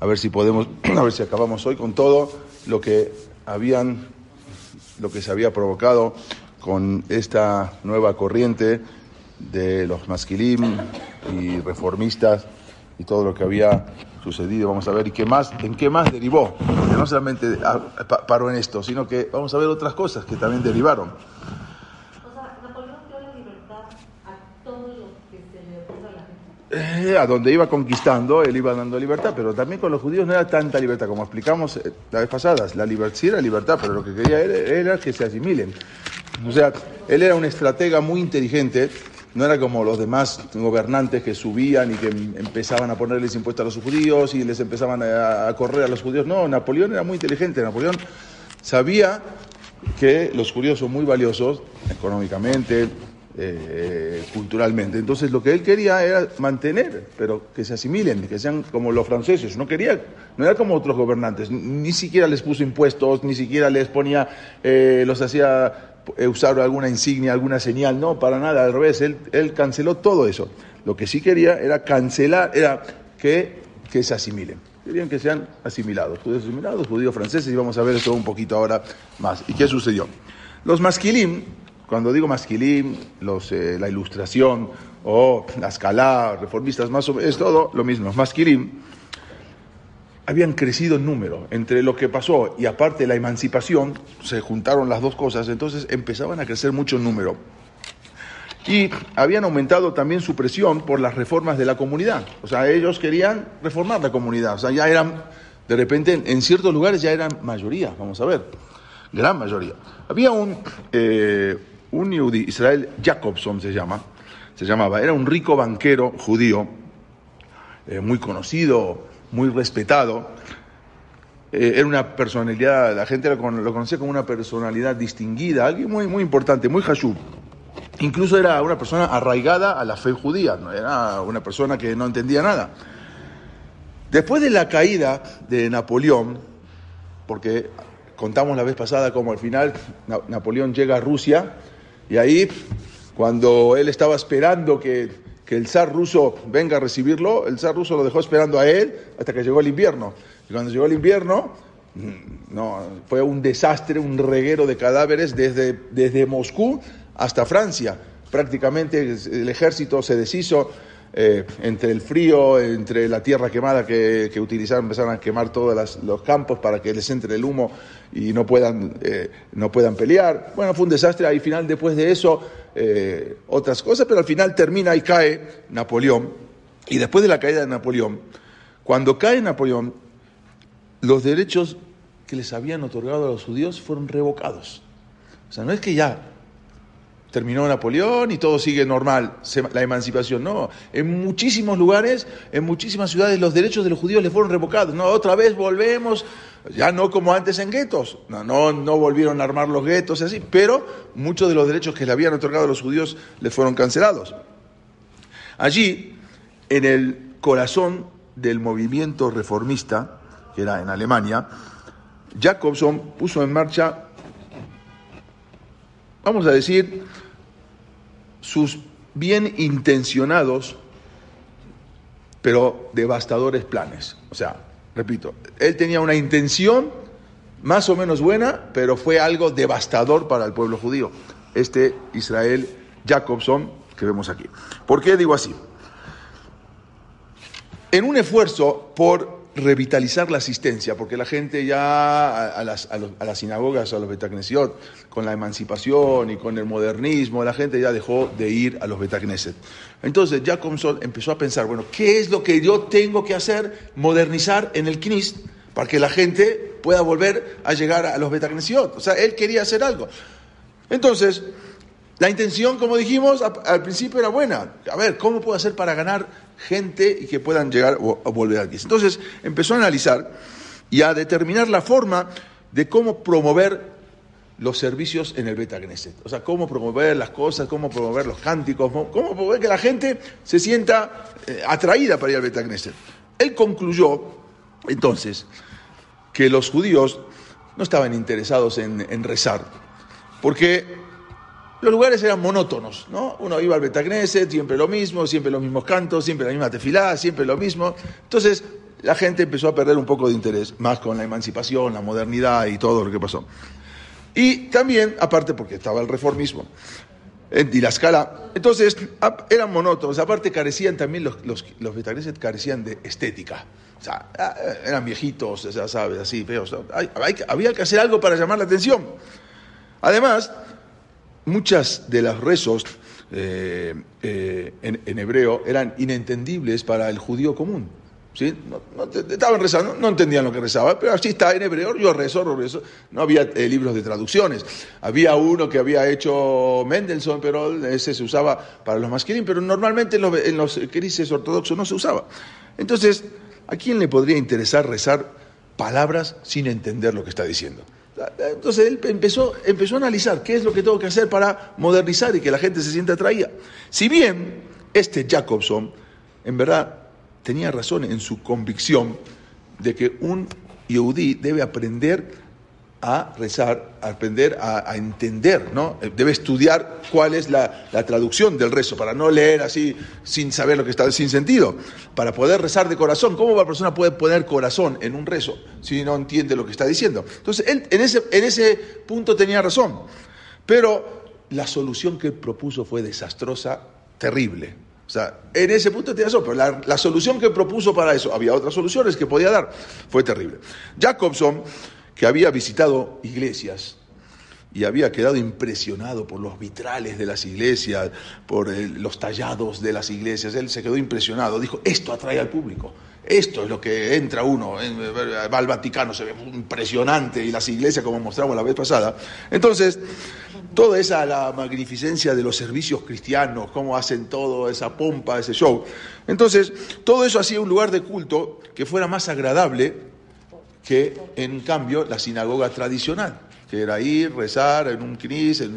a ver si podemos, a ver si acabamos hoy con todo lo que habían, lo que se había provocado con esta nueva corriente de los masquilim y reformistas y todo lo que había sucedido. Vamos a ver y qué más, en qué más derivó. Porque no solamente ah, pa- paró en esto, sino que vamos a ver otras cosas que también derivaron. O sea, Napoleón dio la libertad a todos los que se le opuso a la gente. Eh, a donde iba conquistando, él iba dando libertad, pero también con los judíos no era tanta libertad, como explicamos eh, la vez pasada. La libertad sí era libertad, pero lo que quería él era que se asimilen. O sea, él era un estratega muy inteligente, no era como los demás gobernantes que subían y que em- empezaban a ponerles impuestos a los judíos y les empezaban a, a correr a los judíos. No, Napoleón era muy inteligente, Napoleón sabía que los judíos son muy valiosos económicamente, eh, culturalmente. Entonces lo que él quería era mantener, pero que se asimilen, que sean como los franceses. No quería, no era como otros gobernantes, ni, siquiera les puso impuestos, ni siquiera les ponía, eh, los hacía eh, usar alguna insignia, alguna señal, no, para nada, al revés, él, él canceló todo eso. Lo que sí quería era cancelar, era que, que se asimilen. Querían que sean asimilados, judíos asimilados, judíos franceses, y vamos a ver eso un poquito ahora más. ¿Y qué sucedió? Los masquilim, cuando digo masquilim, los, eh, la ilustración o la escala, reformistas, más o menos, es todo lo mismo. Masquilim habían crecido en número. Entre lo que pasó y aparte la emancipación, se juntaron las dos cosas, entonces empezaban a crecer mucho en número. Y habían aumentado también su presión por las reformas de la comunidad. O sea, ellos querían reformar la comunidad. O sea, ya eran, de repente, en, en ciertos lugares ya eran mayoría, vamos a ver, gran mayoría. Había un, eh, un Yehudi, Israel Jacobson se llama, se llamaba, era un rico banquero judío, eh, muy conocido, muy respetado. Eh, era una personalidad, la gente lo, con- lo conocía como una personalidad distinguida, alguien muy, muy importante, muy hashub. Incluso era una persona arraigada a la fe judía, no era una persona que no entendía nada. Después de la caída de Napoleón, porque contamos la vez pasada como al final Na- Napoleón llega a Rusia y ahí cuando él estaba esperando que, que el zar ruso venga a recibirlo, el zar ruso lo dejó esperando a él hasta que llegó el invierno. Y cuando llegó el invierno, mm, no, fue un desastre, un reguero de cadáveres desde, desde Moscú hasta Francia. Prácticamente el ejército se deshizo eh, entre el frío, entre la tierra quemada que, que utilizaron, empezaron a quemar todos los campos para que les entre el humo y no puedan, eh, no puedan pelear. Bueno, fue un desastre. Al final, después de eso, eh, otras cosas, pero al final termina y cae Napoleón. Y después de la caída de Napoleón, cuando cae Napoleón, los derechos que les habían otorgado a los judíos fueron revocados. O sea, no es que ya terminó Napoleón y todo sigue normal, la emancipación. No, en muchísimos lugares, en muchísimas ciudades, los derechos de los judíos les fueron revocados. No, otra vez volvemos, ya no como antes en guetos. No, no, no volvieron a armar los guetos y así, pero muchos de los derechos que le habían otorgado a los judíos les fueron cancelados. Allí, en el corazón del movimiento reformista, que era en Alemania, Jacobson puso en marcha vamos a decir, sus bien intencionados, pero devastadores planes. O sea, repito, él tenía una intención más o menos buena, pero fue algo devastador para el pueblo judío. Este Israel Jacobson que vemos aquí. ¿Por qué digo así? En un esfuerzo por revitalizar la asistencia, porque la gente ya a, las, a, las sinagogas, a los Betacnesiot, con la emancipación y con el modernismo, la gente ya dejó de ir a los Betacneset. Entonces Jacobson empezó a pensar, bueno, ¿qué es lo que yo tengo que hacer? Modernizar en el Knis para que la gente pueda volver a llegar a los Betacnesiot. O sea, él quería hacer algo. Entonces, la intención, como dijimos, al principio era buena. A ver, ¿cómo puedo hacer para ganar gente y que puedan llegar o volver aquí? Entonces empezó a analizar y a determinar la forma de cómo promover los servicios en el Beta Knesset. O sea, cómo promover las cosas, cómo promover los cánticos, cómo cómo promover que la gente se sienta eh, atraída para ir al Beta Knesset. Él concluyó, entonces, que los judíos no estaban interesados en, en rezar, porque los lugares eran monótonos, ¿no? Uno iba al Betagneset, siempre lo mismo, siempre los mismos cantos, siempre la misma tefilá, siempre lo mismo. Entonces, la gente empezó a perder un poco de interés, más con la emancipación, la modernidad y todo lo que pasó. Y también, aparte porque estaba el reformismo y la escala, entonces eran monótonos, aparte carecían también, los, los, carecían de estética. O sea, ah, eran viejitos, ya sabes, así, feos. Había que hacer algo para llamar la atención. Además, muchas de los rezos eh, eh, en, hebreo eran inentendibles para el judío común. ¿sí? No, estaban rezando, no entendían lo que rezaba, pero así está en hebreo, yo rezo, rezo. No había eh, libros de traducciones. Había uno que había hecho Mendelssohn, pero ese se usaba para los masquilín, pero normalmente en los, en los crisis ortodoxos no se usaba. Entonces, ¿a quién le podría interesar rezar palabras sin entender lo que está diciendo? Entonces él empezó, empezó a analizar qué es lo que tengo que hacer para modernizar y que la gente se sienta atraída. Si bien este Jacobson, en verdad, tenía razón en su convicción de que un Yehudi debe aprender a rezar, a aprender a, entender, ¿no? Debe estudiar cuál es la, traducción del rezo, para no leer así sin saber lo que está, sin sentido, para poder rezar de corazón. ¿Cómo una persona puede poner corazón en un rezo si no entiende lo que está diciendo? Entonces, en ese, en ese punto tenía razón, pero la solución que propuso fue desastrosa, terrible. O sea, en ese punto tenía razón, pero la, la solución que propuso para eso, había otras soluciones que podía dar, fue terrible. Jacobson que había visitado iglesias y había quedado impresionado por los vitrales de las iglesias, por los tallados de las iglesias. Él se quedó impresionado, dijo, esto atrae al público, esto es lo que entra uno, va al Vaticano, se ve impresionante, y las iglesias como mostramos la vez pasada. Entonces, toda esa la magnificencia de los servicios cristianos, cómo hacen todo, esa pompa, ese show. Entonces, todo eso hacía un lugar de culto que fuera más agradable que en cambio la sinagoga tradicional, que era ir, rezar en un knis, en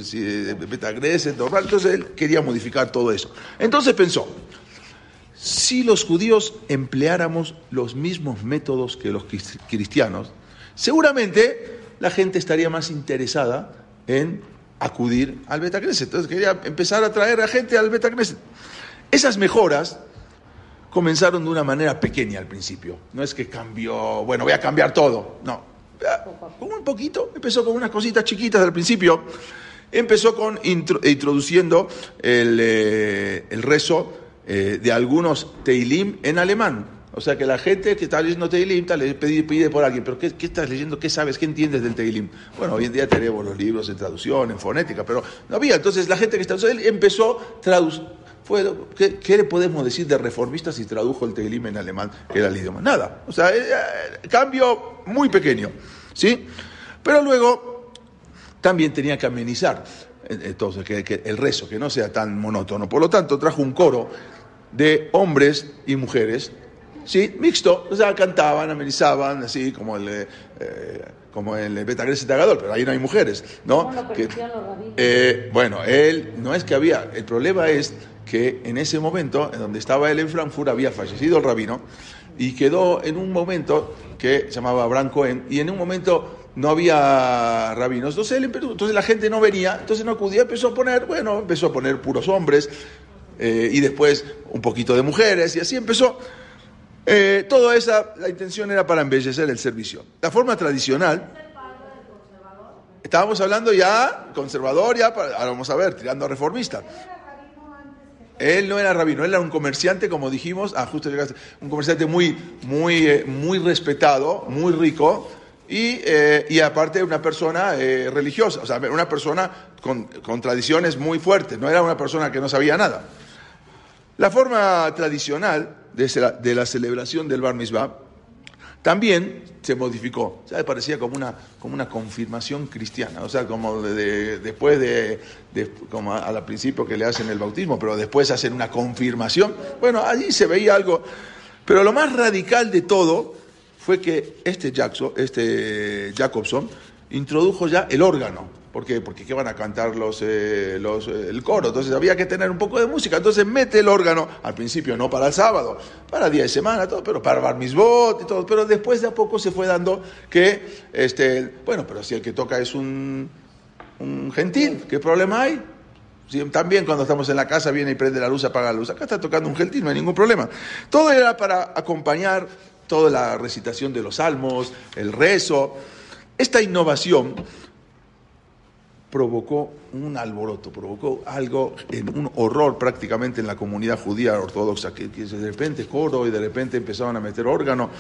Betagres, normal. Entonces él quería modificar todo eso. Entonces pensó, si los judíos empleáramos los mismos métodos que los cristianos, seguramente la gente estaría más interesada en acudir al Betagreset. Entonces quería empezar a traer a gente al Betagreset. Esas mejoras comenzaron de una manera pequeña al principio. No es que cambió, bueno, voy a cambiar todo. No. Con un poquito, empezó con unas cositas chiquitas al principio. Empezó con introduciendo el, eh, rezo eh, de algunos Teilim en alemán. O sea que la gente que está leyendo Teilim le pide, pide, por alguien, pero ¿qué, estás leyendo? ¿Qué sabes? ¿Qué entiendes del Teilim? Bueno, hoy en día tenemos los libros en traducción, en fonética, pero no había. Entonces la gente que está... Él empezó traduciendo ¿qué, le podemos decir de reformista si tradujo el Teilim en alemán, que era el idioma? Nada. O sea, eh, eh, cambio muy pequeño. ¿Sí? Pero luego también tenía que amenizar eh, entonces, que, el rezo, que no sea tan monótono. Por lo tanto, trajo un coro de hombres y mujeres, ¿sí? Mixto, o sea, cantaban, amenizaban, así como el, como el Betagres Tagador, pero ahí no hay mujeres, ¿no? bueno, él, no es que había, el problema es que en ese momento, en donde estaba él en Frankfurt, había fallecido el rabino y quedó en un momento que se llamaba Abraham Cohen y en un momento no había rabinos. Entonces, él, entonces la gente no venía, entonces no acudía, empezó a poner, bueno, empezó a poner puros hombres eh, y después un poquito de mujeres y así empezó. Eh, toda esa, la intención era para embellecer el servicio. La forma tradicional... Estábamos hablando ya conservador, ya, ahora vamos a ver, tirando a reformista. Él no era rabino, él era un comerciante, como dijimos, ah, justo un comerciante muy, muy, eh, muy respetado, muy rico, y, eh, y aparte una persona eh, religiosa, o sea, una persona con, con, tradiciones muy fuertes, no era una persona que no sabía nada. La forma tradicional de, de la celebración del Bar Mitzvah también se modificó, o parecía como una, como una confirmación cristiana, o sea, como después de, como al principio que le hacen el bautismo, pero después hacen una confirmación. Bueno, allí se veía algo, pero lo más radical de todo fue que este, Jackson, este Jacobson introdujo ya el órgano. ¿Por qué? Porque ¿qué van a cantar los, eh, los, eh, el coro? Entonces había que tener un poco de música. Entonces mete el órgano, al principio no para el sábado, para día de semana, todo, pero para bar misbot y todo. Pero después de a poco se fue dando que, este, bueno, pero si el que toca es un, un gentil, ¿qué problema hay? también cuando estamos en la casa viene y prende la luz, apaga la luz. Acá está tocando un gentil, no hay ningún problema. Todo era para acompañar toda la recitación de los salmos, el rezo. Esta innovación provocó un alboroto, provocó algo, un horror prácticamente en la comunidad judía ortodoxa, que, de repente coro y de repente empezaban a meter órgano,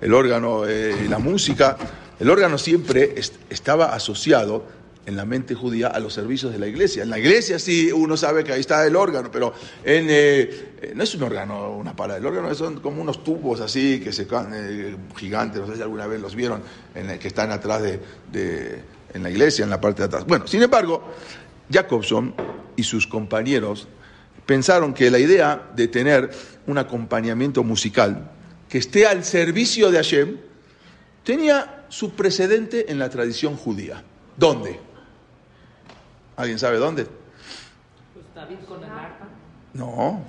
el órgano eh, la música. El órgano siempre estaba asociado en la mente judía a los servicios de la iglesia. En la iglesia sí uno sabe que ahí está el órgano, pero eh, eh, no es un órgano, una pala, el órgano son como unos tubos así que se gigantes, no sé si alguna vez los vieron, en que están atrás de en la iglesia, en la parte de atrás. Bueno, sin embargo, Jacobson y sus compañeros pensaron que la idea de tener un acompañamiento musical que esté al servicio de Hashem tenía su precedente en la tradición judía. ¿Dónde? ¿Alguien sabe dónde? Pues David con el arpa. No,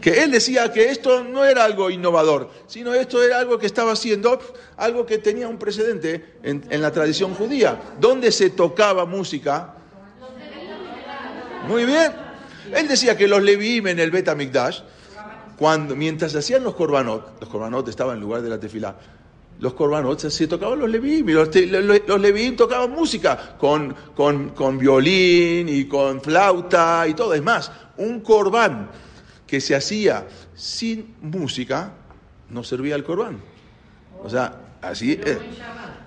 que él decía que esto no era algo innovador, sino esto era algo que estaba haciendo, algo que tenía un precedente en, la tradición judía. ¿Dónde se tocaba música? Muy bien. Él decía que los Leviim en el Bet cuando, mientras hacían los korbanot, los korbanot estaban en lugar de la tefilá, los korbanot se tocaban los Leviim, y los, los, tocaban música con, con, con violín y con flauta y todo. Es más, un korban que se hacía sin música, no servía el corbán. O sea, así es.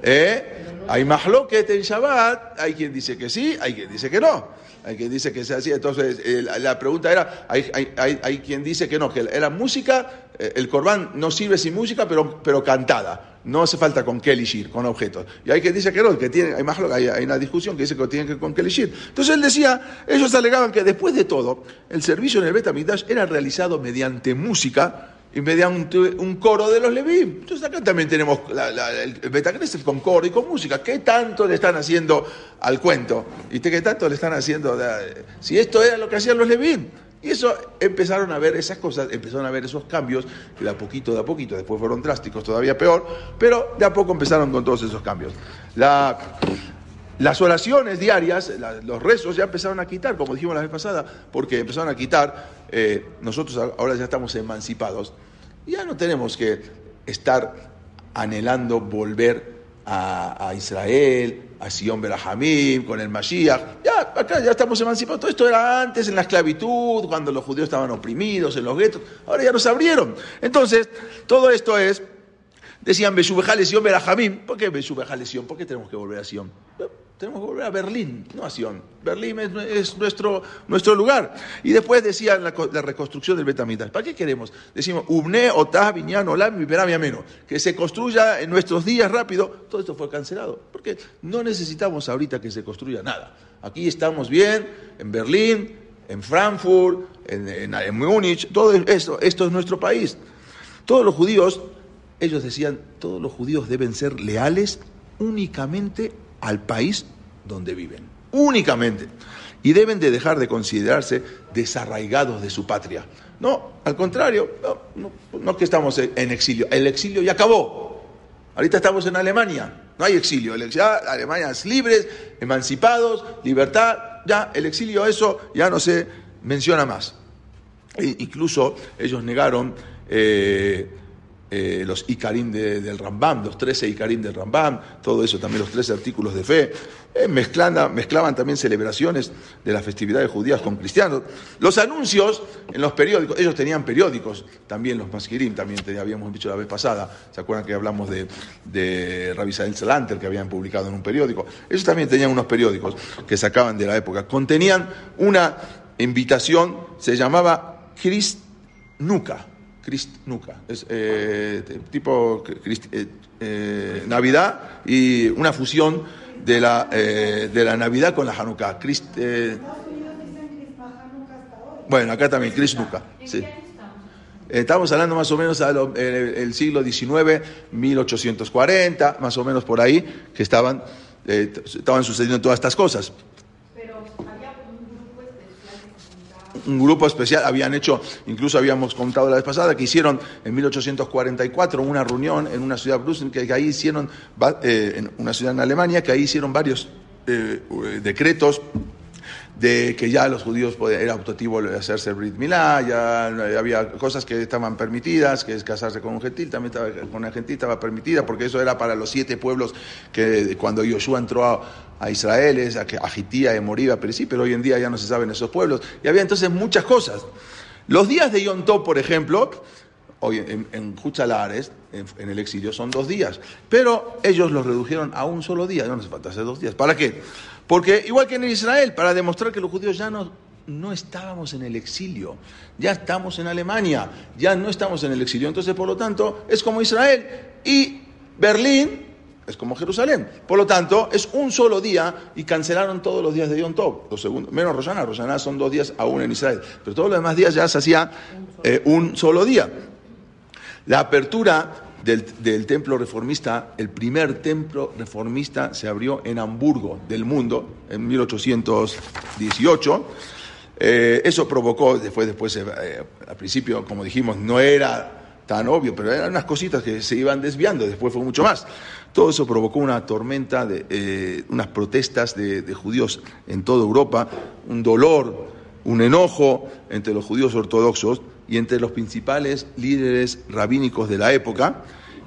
¿Eh? Hay mahloket en Shabbat, hay quien dice que sí, hay quien dice que no. Hay quien dice que se hacía. Entonces, eh, la pregunta era: hay, hay, hay, quien dice que no, que era música, eh, el corbán no sirve sin música, pero, pero cantada. No hace falta con kelishir, con objetos. Y hay quien dice que no, que tiene, hay, más, hay, hay una discusión que dice que tienen que con kelishir. Entonces él decía, ellos alegaban que después de todo, el servicio en el Betamidash era realizado mediante música y mediante un coro de los Levim. Entonces acá también tenemos el Betagneset con coro y con música. ¿Qué tanto le están haciendo al cuento? ¿Y qué tanto le están haciendo? si esto era lo que hacían los Levim. Y eso empezaron a ver esas cosas, empezaron a ver esos cambios, de a poquito, de a poquito, después fueron drásticos, todavía peor, pero de a poco empezaron con todos esos cambios. Las oraciones diarias, los rezos ya empezaron a quitar, como dijimos la vez pasada, porque empezaron a quitar, eh, nosotros ahora ya estamos emancipados, ya no tenemos que estar anhelando volver a Israel, a Sion Berajamim, con el Mashiach. Ya, acá ya estamos emancipados. Todo esto era antes, en la esclavitud, cuando los judíos estaban oprimidos, en los guetos. Ahora ya nos abrieron. Entonces, todo esto es, decían Beshubejale Sion Berajamim. ¿Por qué Beshubejale Sion? ¿Por qué tenemos que volver a Sion? Tenemos que volver a Berlín, no a Sion. Berlín es, nuestro, nuestro lugar. Y después decían la, reconstrucción del Betamitas. ¿Para qué queremos? Decimos, Ubne, Otah, Viñán, Olam, Viperami, Ameno. Que se construya en nuestros días rápido. Todo esto fue cancelado. Porque no necesitamos ahorita que se construya nada. Aquí estamos bien, en Berlín, en Frankfurt, en, en, Múnich. Todo esto, esto es nuestro país. Todos los judíos, ellos decían, todos los judíos deben ser leales únicamente al país donde viven, únicamente. Y deben de dejar de considerarse desarraigados de su patria. No, al contrario, no, no, que estamos en exilio, el exilio ya acabó. Ahorita estamos en Alemania, no hay exilio, el exilio, Alemania es libres, emancipados, libertad, ya el exilio eso ya no se menciona más. E incluso ellos negaron eh, eh, los Icarín del Rambam, los 13 Icarín del Rambam, todo eso, también los 13 artículos de fe. Eh, mezclaban también celebraciones de las festividades judías con cristianos. Los anuncios en los periódicos, ellos tenían periódicos, también los Masquirim, también te, habíamos dicho la vez pasada, ¿se acuerdan que hablamos de, de Rabbi Salanter que habían publicado en un periódico? Ellos también tenían unos periódicos que sacaban de la época, contenían una invitación, se llamaba Christ Nuca Crist Nuca, es eh, tipo eh, eh, Navidad y una fusión de la, de la Navidad con la Hanukkah. bueno, acá también, Crist Nuca. Sí. Estamos hablando más o menos del siglo XIX, 1840, más o menos por ahí, que estaban, estaban sucediendo todas estas cosas. Un grupo especial, habían hecho, incluso habíamos contado la vez pasada, que hicieron en 1844 una reunión en una ciudad que, que ahí hicieron, eh, en una ciudad en Alemania, que ahí hicieron varios eh, decretos de que ya los judíos podían, era optativo hacerse el Brit Milá, ya había cosas que estaban permitidas, que es casarse con un gentil, también estaba, con un gentil estaba permitida, porque eso era para los siete pueblos que cuando Yoshua entró a, Israel, es a, a Jitía, a Moriba, pero sí, pero hoy en día ya no se saben esos pueblos. Y había entonces muchas cosas. Los días de Yom Tov, por ejemplo, hoy en, en en, el exilio, son dos días. Pero ellos los redujeron a un solo día, no hace falta hacer dos días. ¿Para qué? Porque igual que en Israel, para demostrar que los judíos ya no, no estábamos en el exilio, ya estamos en Alemania, ya no estamos en el exilio. Entonces, por lo tanto, es como Israel y Berlín es como Jerusalén. Por lo tanto, es un solo día y cancelaron todos los días de Yom Tov, menos Rosana. Rosana son dos días aún en Israel, pero todos los demás días ya se hacía eh, un solo día. La apertura del, templo reformista, el primer templo reformista se abrió en Hamburgo del mundo en 1818. Eh, eso provocó, después, después eh, al principio, como dijimos, no era tan obvio, pero eran unas cositas que se iban desviando, después fue mucho más. Todo eso provocó una tormenta, de, eh, unas protestas de, judíos en toda Europa, un dolor, un enojo entre los judíos ortodoxos y entre los principales líderes rabínicos de la época,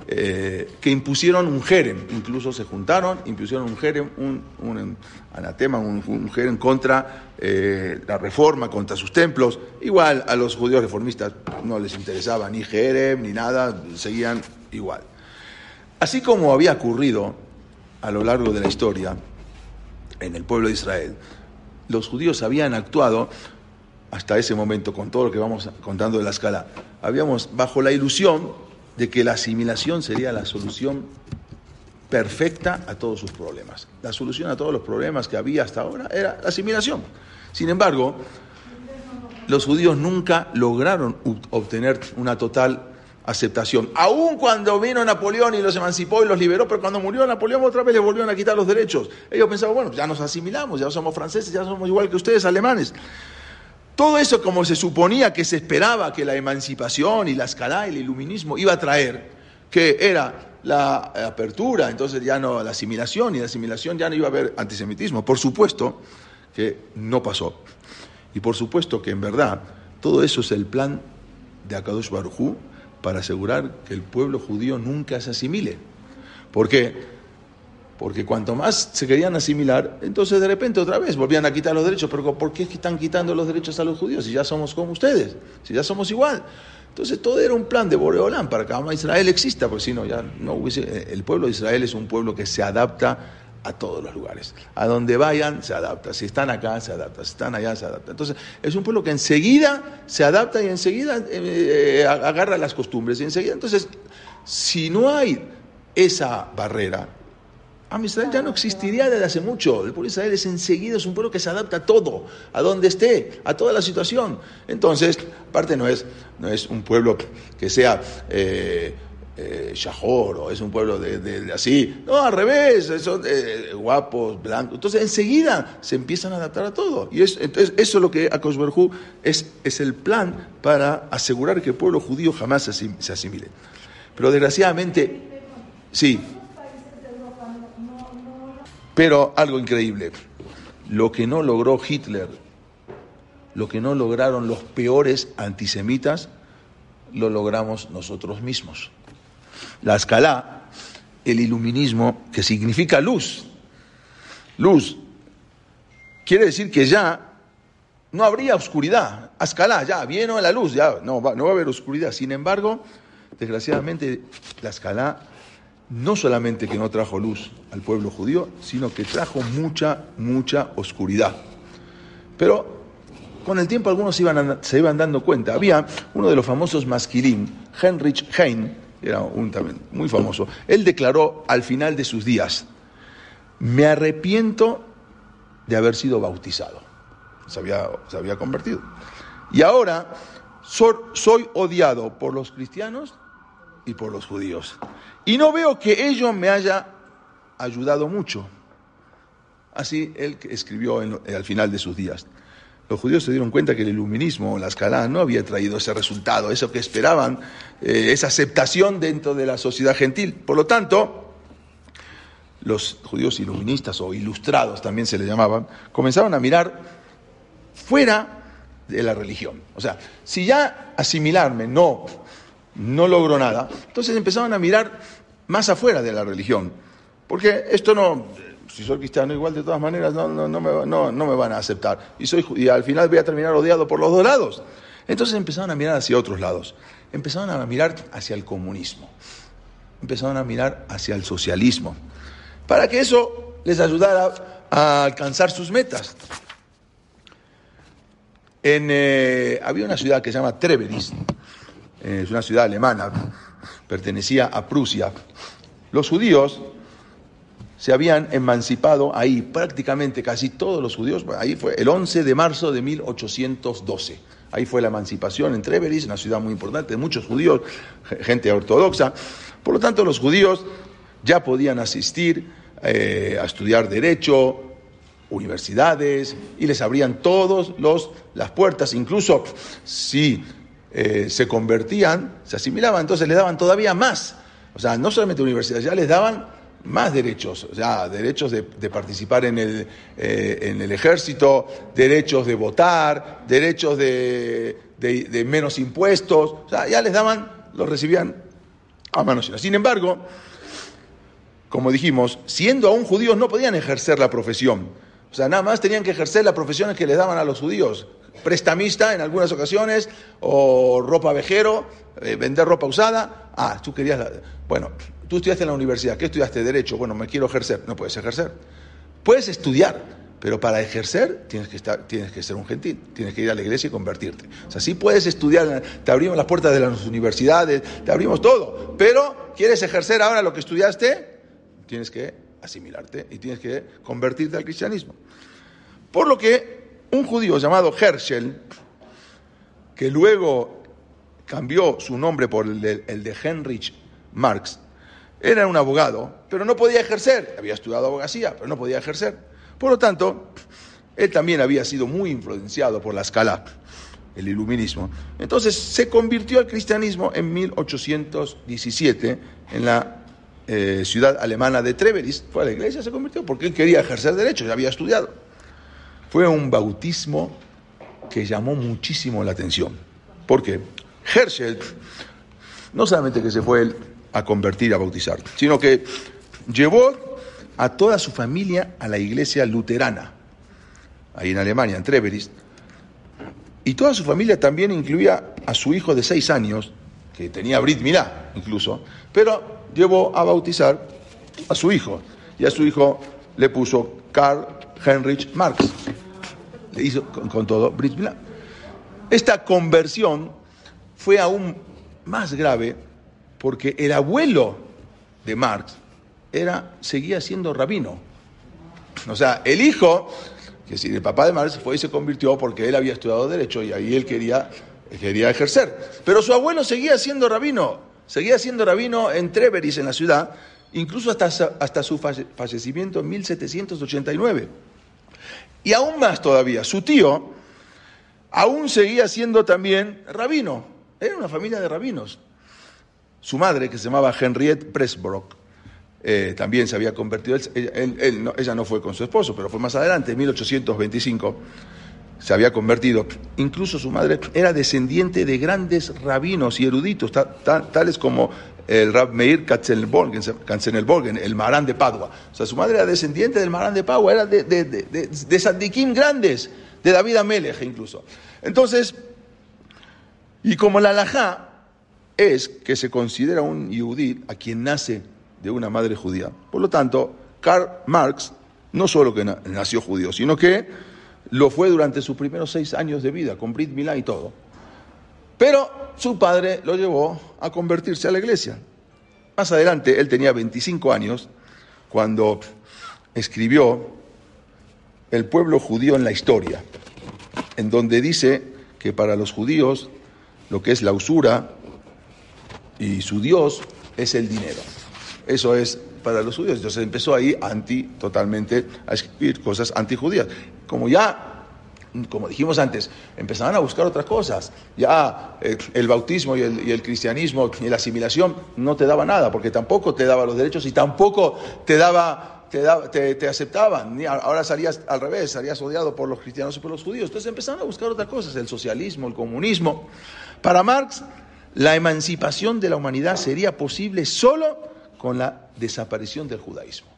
eh, que impusieron un jerem, incluso se juntaron, impusieron un jerem, un, anatema, un, un contra eh, la reforma, contra sus templos. Igual a los judíos reformistas no les interesaba ni jerem ni nada, seguían igual. Así como había ocurrido a lo largo de la historia en el pueblo de Israel, los judíos habían actuado hasta ese momento, con todo lo que vamos contando de la escala, habíamos bajo la ilusión de que la asimilación sería la solución perfecta a todos sus problemas. La solución a todos los problemas que había hasta ahora era la asimilación. Sin embargo, los judíos nunca lograron obtener una total aceptación. Aún cuando vino Napoleón y los emancipó y los liberó, pero cuando murió Napoleón otra vez les volvieron a quitar los derechos. Ellos pensaban, bueno, ya nos asimilamos, ya somos franceses, ya somos igual que ustedes alemanes. Todo eso como se suponía que se esperaba que la emancipación y la escala y el iluminismo iba a traer, que era la apertura, entonces ya no la asimilación, y la asimilación ya no iba a haber antisemitismo. Por supuesto que no pasó. Y por supuesto que en verdad todo eso es el plan de Akadosh Barujú para asegurar que el pueblo judío nunca se asimile. ¿Por qué? Porque cuanto más se querían asimilar, entonces de repente otra vez volvían a quitar los derechos. Pero ¿por qué están quitando los derechos a los judíos si ya somos como ustedes? Si ya somos igual. Entonces todo era un plan de Boreolán para que Israel exista, porque si no, ya no hubiese... El pueblo de Israel es un pueblo que se adapta a todos los lugares. A donde vayan, se adapta. Si están acá, se adapta. Si están allá, se adapta. Entonces, es un pueblo que enseguida se adapta y enseguida eh, eh, agarra las costumbres. Y enseguida, entonces, si no hay esa barrera, Am Israel ya no existiría desde hace mucho. El pueblo de Israel es enseguida, es un pueblo que se adapta a todo, a donde esté, a toda la situación. Entonces, aparte no es, no es un pueblo que sea eh, eh o es un pueblo de, así. No, al revés, son eh, guapos, blancos. Entonces, enseguida se empiezan a adaptar a todo. Y es, entonces, eso es lo que Akosberhu es, es el plan para asegurar que el pueblo judío jamás se asimile. Pero desgraciadamente, sí. Pero algo increíble, lo que no logró Hitler, lo que no lograron los peores antisemitas, lo logramos nosotros mismos. La escala, el iluminismo, que significa luz, luz, quiere decir que ya no habría oscuridad. Escala, ya, viene la luz, ya, no, no va a haber oscuridad. Sin embargo, desgraciadamente, la escala no solamente que no trajo luz al pueblo judío, sino que trajo mucha, mucha oscuridad. Pero con el tiempo algunos se iban dando cuenta. Había uno de los famosos masquilim, Heinrich Heine, era un también muy famoso, él declaró al final de sus días, me arrepiento de haber sido bautizado. Se había, se había convertido. Y ahora soy odiado por los cristianos y por los judíos. Y no veo que ello me haya ayudado mucho. Así él escribió al final de sus días. Los judíos se dieron cuenta que el iluminismo, la escala, no había traído ese resultado, eso que esperaban, eh, esa aceptación dentro de la sociedad gentil. Por lo tanto, los judíos iluministas o ilustrados también se les llamaban, comenzaron a mirar fuera de la religión. O sea, si ya asimilarme no, no logró nada, entonces empezaron a mirar más afuera de la religión. Porque esto no, si soy cristiano igual de todas maneras no, no, no, me, no, no me van a aceptar. Y, soy, y al final voy a terminar odiado por los dos lados. Entonces empezaron a mirar hacia otros lados. Empezaron a mirar hacia el comunismo. Empezaron a mirar hacia el socialismo. Para que eso les ayudara a alcanzar sus metas. En, eh, había una ciudad que se llama Treveris, eh, es una ciudad alemana, pertenecía a Prusia. Los judíos se habían emancipado ahí, prácticamente casi todos los judíos, ahí fue el 11 de marzo de 1812. Ahí fue la emancipación en Treveris, una ciudad muy importante, muchos judíos, gente ortodoxa. Por lo tanto, los judíos ya podían asistir eh, a estudiar derecho, universidades y les abrían todas las puertas, incluso si eh, se convertían, se asimilaban, entonces les daban todavía más. O sea, no solamente universidades, ya les daban más derechos, ya derechos de, participar en el, eh, en el ejército, derechos de votar, derechos de, de, menos impuestos, o sea, ya les daban, los recibían a manos llenas. Sin embargo, como dijimos, siendo aún judíos no podían ejercer la profesión. O sea, nada más tenían que ejercer las profesiones que les daban a los judíos. Prestamista en algunas ocasiones, o ropa vejero, eh, vender ropa usada. Ah, tú querías... Bueno, tú estudiaste en la universidad. ¿Qué estudiaste? Derecho. Bueno, me quiero ejercer. No puedes ejercer. Puedes estudiar, pero para ejercer tienes que, estar, tienes que ser un gentil, tienes que ir a la iglesia y convertirte. O sea, sí puedes estudiar, te abrimos las puertas de las universidades, te abrimos todo, pero ¿quieres ejercer ahora lo que estudiaste? Tienes que asimilarte y tienes que convertirte al cristianismo. Por lo que un judío llamado Herschel, que luego cambió su nombre por el de, el de Heinrich Marx, era un abogado, pero no podía ejercer. Había estudiado abogacía, pero no podía ejercer. Por lo tanto, él también había sido muy influenciado por la escala, el iluminismo. Entonces se convirtió al cristianismo en 1817 en la eh, ciudad alemana de Treveris, fue a la iglesia, se convirtió porque él quería ejercer derecho, ya había estudiado. Fue un bautismo que llamó muchísimo la atención. Porque Herschel, no solamente que se fue él a convertir, a bautizar, sino que llevó a toda su familia a la iglesia luterana, ahí en Alemania, en Treveris. Y toda su familia también incluía a su hijo de seis años, que tenía Brit Milá incluso, pero llevó a bautizar a su hijo. Y a su hijo le puso Karl Heinrich Marx. Le hizo con, todo Brit Milá. Esta conversión fue aún más grave porque el abuelo de Marx era, seguía siendo rabino. O sea, el hijo, que si el papá de Marx fue y se convirtió porque él había estudiado Derecho y ahí él quería, quería ejercer. Pero su abuelo seguía siendo rabino. Seguía siendo rabino en Treveris, en la ciudad, incluso hasta, hasta su fallecimiento en 1789. Y aún más todavía, su tío aún seguía siendo también rabino. Era una familia de rabinos. Su madre, que se llamaba Henriette Pressbrock, eh, también se había convertido. ella no fue con su esposo, pero fue más adelante, en 1825 se había convertido. Incluso su madre era descendiente de grandes rabinos y eruditos, tales como el Rab Meir Katzenelborgen, el Marán de Padua. O sea, su madre era descendiente del Marán de Padua, era de, de, grandes, de David Amelech incluso. Entonces, y como la alajá es que se considera un yudí a quien nace de una madre judía. Por lo tanto, Karl Marx no solo que nació judío, sino que lo fue durante sus primeros seis años de vida, con Brit Milá y todo. Pero su padre lo llevó a convertirse a la iglesia. Más adelante, él tenía 25 años cuando escribió El pueblo judío en la historia, en donde dice que para los judíos lo que es la usura y su Dios es el dinero. Eso es para los judíos. Entonces empezó ahí anti, totalmente, a escribir cosas antijudías. Como ya, como dijimos antes, empezaban a buscar otras cosas. Ya eh, el bautismo y el, cristianismo y la asimilación no te daba nada, porque tampoco te daba los derechos y tampoco te daba te, da- te- aceptaban, ahora salías al revés, salías odiado por los cristianos y por los judíos. Entonces empezaron a buscar otras cosas, el socialismo, el comunismo. Para Marx, la emancipación de la humanidad sería posible solo con la desaparición del judaísmo.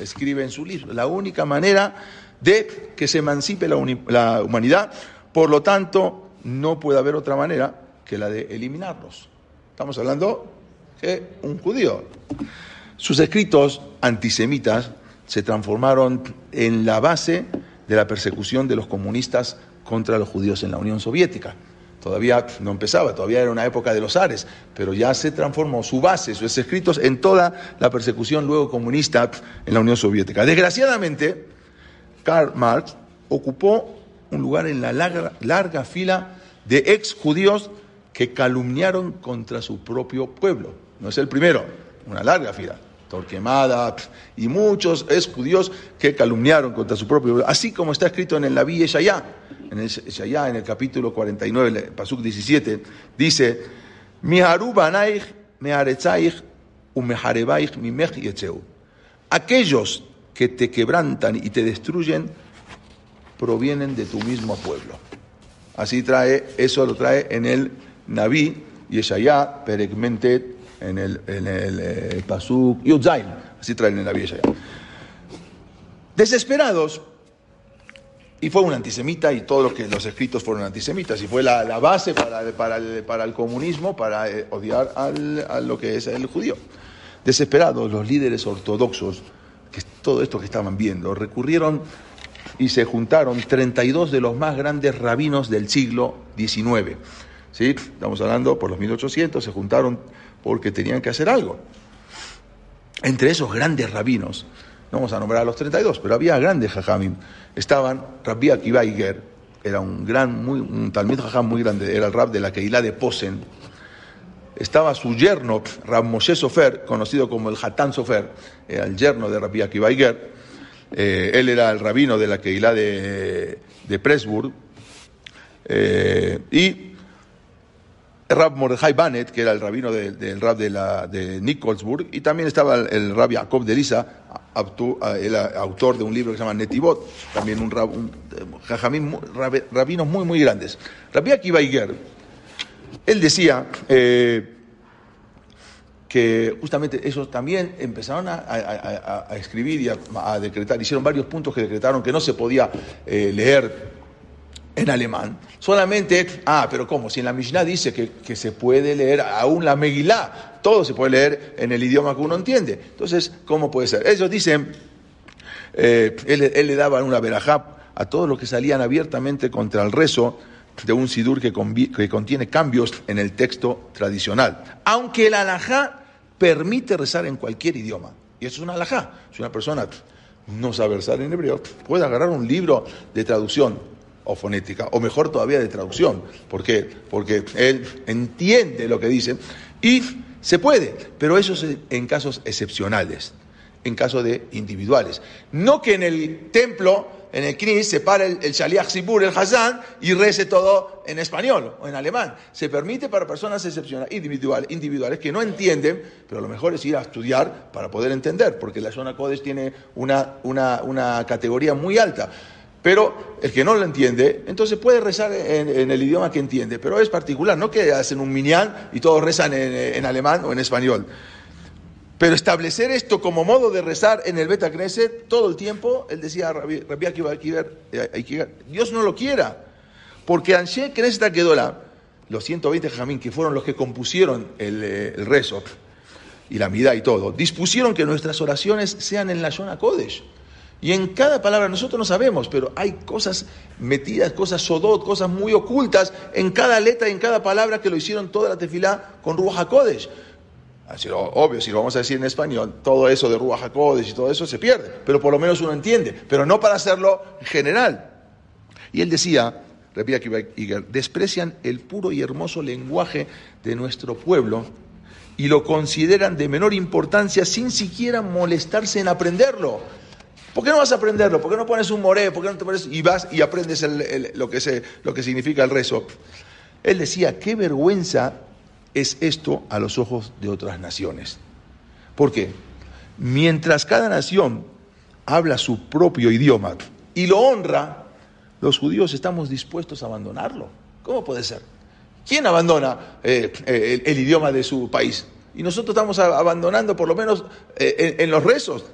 Escribe en su libro, la única manera de que se emancipe la, la humanidad, por lo tanto, no puede haber otra manera que la de eliminarlos. Estamos hablando de un judío. Sus escritos antisemitas se transformaron en la base de la persecución de los comunistas contra los judíos en la Unión Soviética. Todavía no empezaba, todavía era una época de los Ares, pero ya se transformó su base, sus escritos en toda la persecución luego comunista en la Unión Soviética. Desgraciadamente, Karl Marx ocupó un lugar en la larga, larga fila de ex judíos que calumniaron contra su propio pueblo. No es el primero, una larga fila. Torquemada y muchos ex judíos que calumniaron contra su propio pueblo, así como está escrito en el Naví Yeshayá, en el en el capítulo 49, el Pasuk 17, dice: yetzeu. Aquellos que te quebrantan y te destruyen provienen de tu mismo pueblo. Así trae, eso lo trae en el Naví Yeshayá, Peregmentet, en el, en el eh, Pasuk Yudzain. Así trae en Naví Yeshayá. Desesperados, y fue un antisemita y todos los, que, los escritos fueron antisemitas y fue la, la base para, para, el, para el comunismo, para eh, odiar al, a lo que es el judío. Desesperados, los líderes ortodoxos, que todo esto que estaban viendo, recurrieron y se juntaron 32 de los más grandes rabinos del siglo XIX. ¿Sí? Estamos hablando por los 1800, se juntaron porque tenían que hacer algo. Entre esos grandes rabinos, no vamos a nombrar a los 32, pero había grandes jajamim. Estaban Rabbi Akiva era un gran, muy, un talmid jajam muy grande, era el rab de la Keilah de Posen. Estaba su yerno, Rab Moshe Sofer, conocido como el Hatán Sofer, era el yerno de Rabbi Akiva. Eh, él era el rabino de la Keilah de, de Pressburg. Eh, y Rab Mordechai Bannett, que era el rabino del de, Rab de, la, de y también estaba el, el Rab Jacob de Lisa, autor, el autor de un libro que se llama Netivot, también un, rab, un rab, rabinos muy, muy grandes. Rabbi Akiva Iger, él decía eh, que justamente ellos también empezaron a escribir y a, decretar, hicieron varios puntos que decretaron que no se podía eh, leer en alemán. Solamente, ah, pero ¿cómo? Si en la Mishnah dice que, que, se puede leer aún la Megilá, todo se puede leer en el idioma que uno entiende. Entonces, ¿cómo puede ser? Ellos dicen, eh, él, le daba una verajá a todos los que salían abiertamente contra el rezo de un sidur que, que contiene cambios en el texto tradicional. Aunque el alajá permite rezar en cualquier idioma. Y eso es una alajá. Si una persona no sabe rezar en hebreo, puede agarrar un libro de traducción o fonética, o mejor todavía de traducción. ¿Por? Porque él entiende lo que dice y se puede, pero eso es en casos excepcionales, en casos de individuales. No que en el templo, en el Knis, se para el, el Shaliach Sibur, el Hazán, y rece todo en español o en alemán. Se permite para personas excepcionales, individuales, individuales que no entienden, pero lo mejor es ir a estudiar para poder entender, porque la zona Codes tiene una, una, una categoría muy alta. Pero el que no lo entiende, entonces puede rezar en, el idioma que entiende, pero es particular, no que hacen un minyan y todos rezan en, alemán o en español. Pero establecer esto como modo de rezar en el Beta Knesset todo el tiempo, él decía Rabbi, Akiva, Dios no lo quiera, porque Anshe Knesset Kedola, los 120 jamín que fueron los que compusieron el, el rezo y la mida y todo, dispusieron que nuestras oraciones sean en la Shona Kodesh. Y en cada palabra nosotros no sabemos, pero hay cosas metidas, cosas sodot, cosas muy ocultas en cada letra y en cada palabra que lo hicieron toda la tefilá con Ruach HaKodesh. Así, obvio, si lo vamos a decir en español, todo eso de Ruach HaKodesh y todo eso se pierde, pero por lo menos uno entiende, pero no para hacerlo en general. Y él decía, repita Iger, desprecian el puro y hermoso lenguaje de nuestro pueblo y lo consideran de menor importancia sin siquiera molestarse en aprenderlo. ¿Por qué no vas a aprenderlo? ¿Por qué no pones un moré? ¿Por qué no te pones y vas y aprendes lo, que lo que significa el rezo? Él decía, qué vergüenza es esto a los ojos de otras naciones. ¿Por qué? Mientras cada nación habla su propio idioma y lo honra, los judíos estamos dispuestos a abandonarlo. ¿Cómo puede ser? ¿Quién abandona eh, eh, el, idioma de su país? Y nosotros estamos abandonando por lo menos eh, en, los rezos.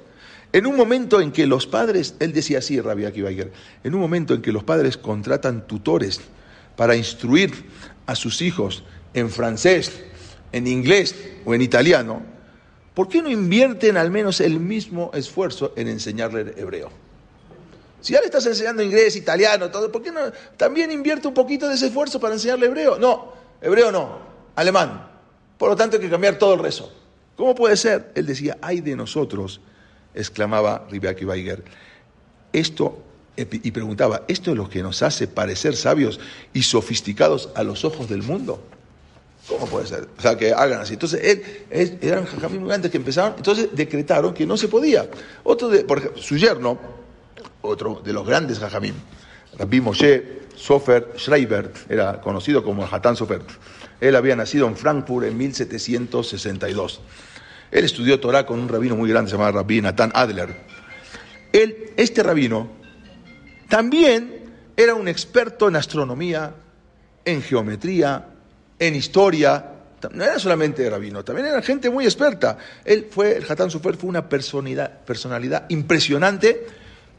En un momento en que los padres, él decía así, Rabbi Akibayer, en un momento en que los padres contratan tutores para instruir a sus hijos en francés, en inglés o en italiano, ¿por qué no invierten al menos el mismo esfuerzo en enseñarle hebreo? Si ya le estás enseñando inglés, italiano, todo, ¿por qué no también invierte un poquito de ese esfuerzo para enseñarle hebreo? No, hebreo no, alemán. Por lo tanto hay que cambiar todo el rezo. ¿Cómo puede ser? Él decía, ay de nosotros, exclamaba Ribeaki Weiger. Esto, y preguntaba, ¿esto es lo que nos hace parecer sabios y sofisticados a los ojos del mundo? ¿Cómo puede ser? O sea, que hagan así. Entonces, él, eran jajamim muy grandes que empezaron, entonces decretaron que no se podía. Otro de, por su yerno, otro de los grandes jajamim, Rabbi Moshe Sofer Schreiber, era conocido como Hatán Sofer. Él había nacido en Frankfurt en 1762. Él estudió Torah con un rabino muy grande, se llamaba Rabbi Nathan Adler. Él, este rabino, también era un experto en astronomía, en geometría, en historia. No era solamente rabino, también era gente muy experta. Él fue, el Hatán Sofer fue una personalidad, personalidad impresionante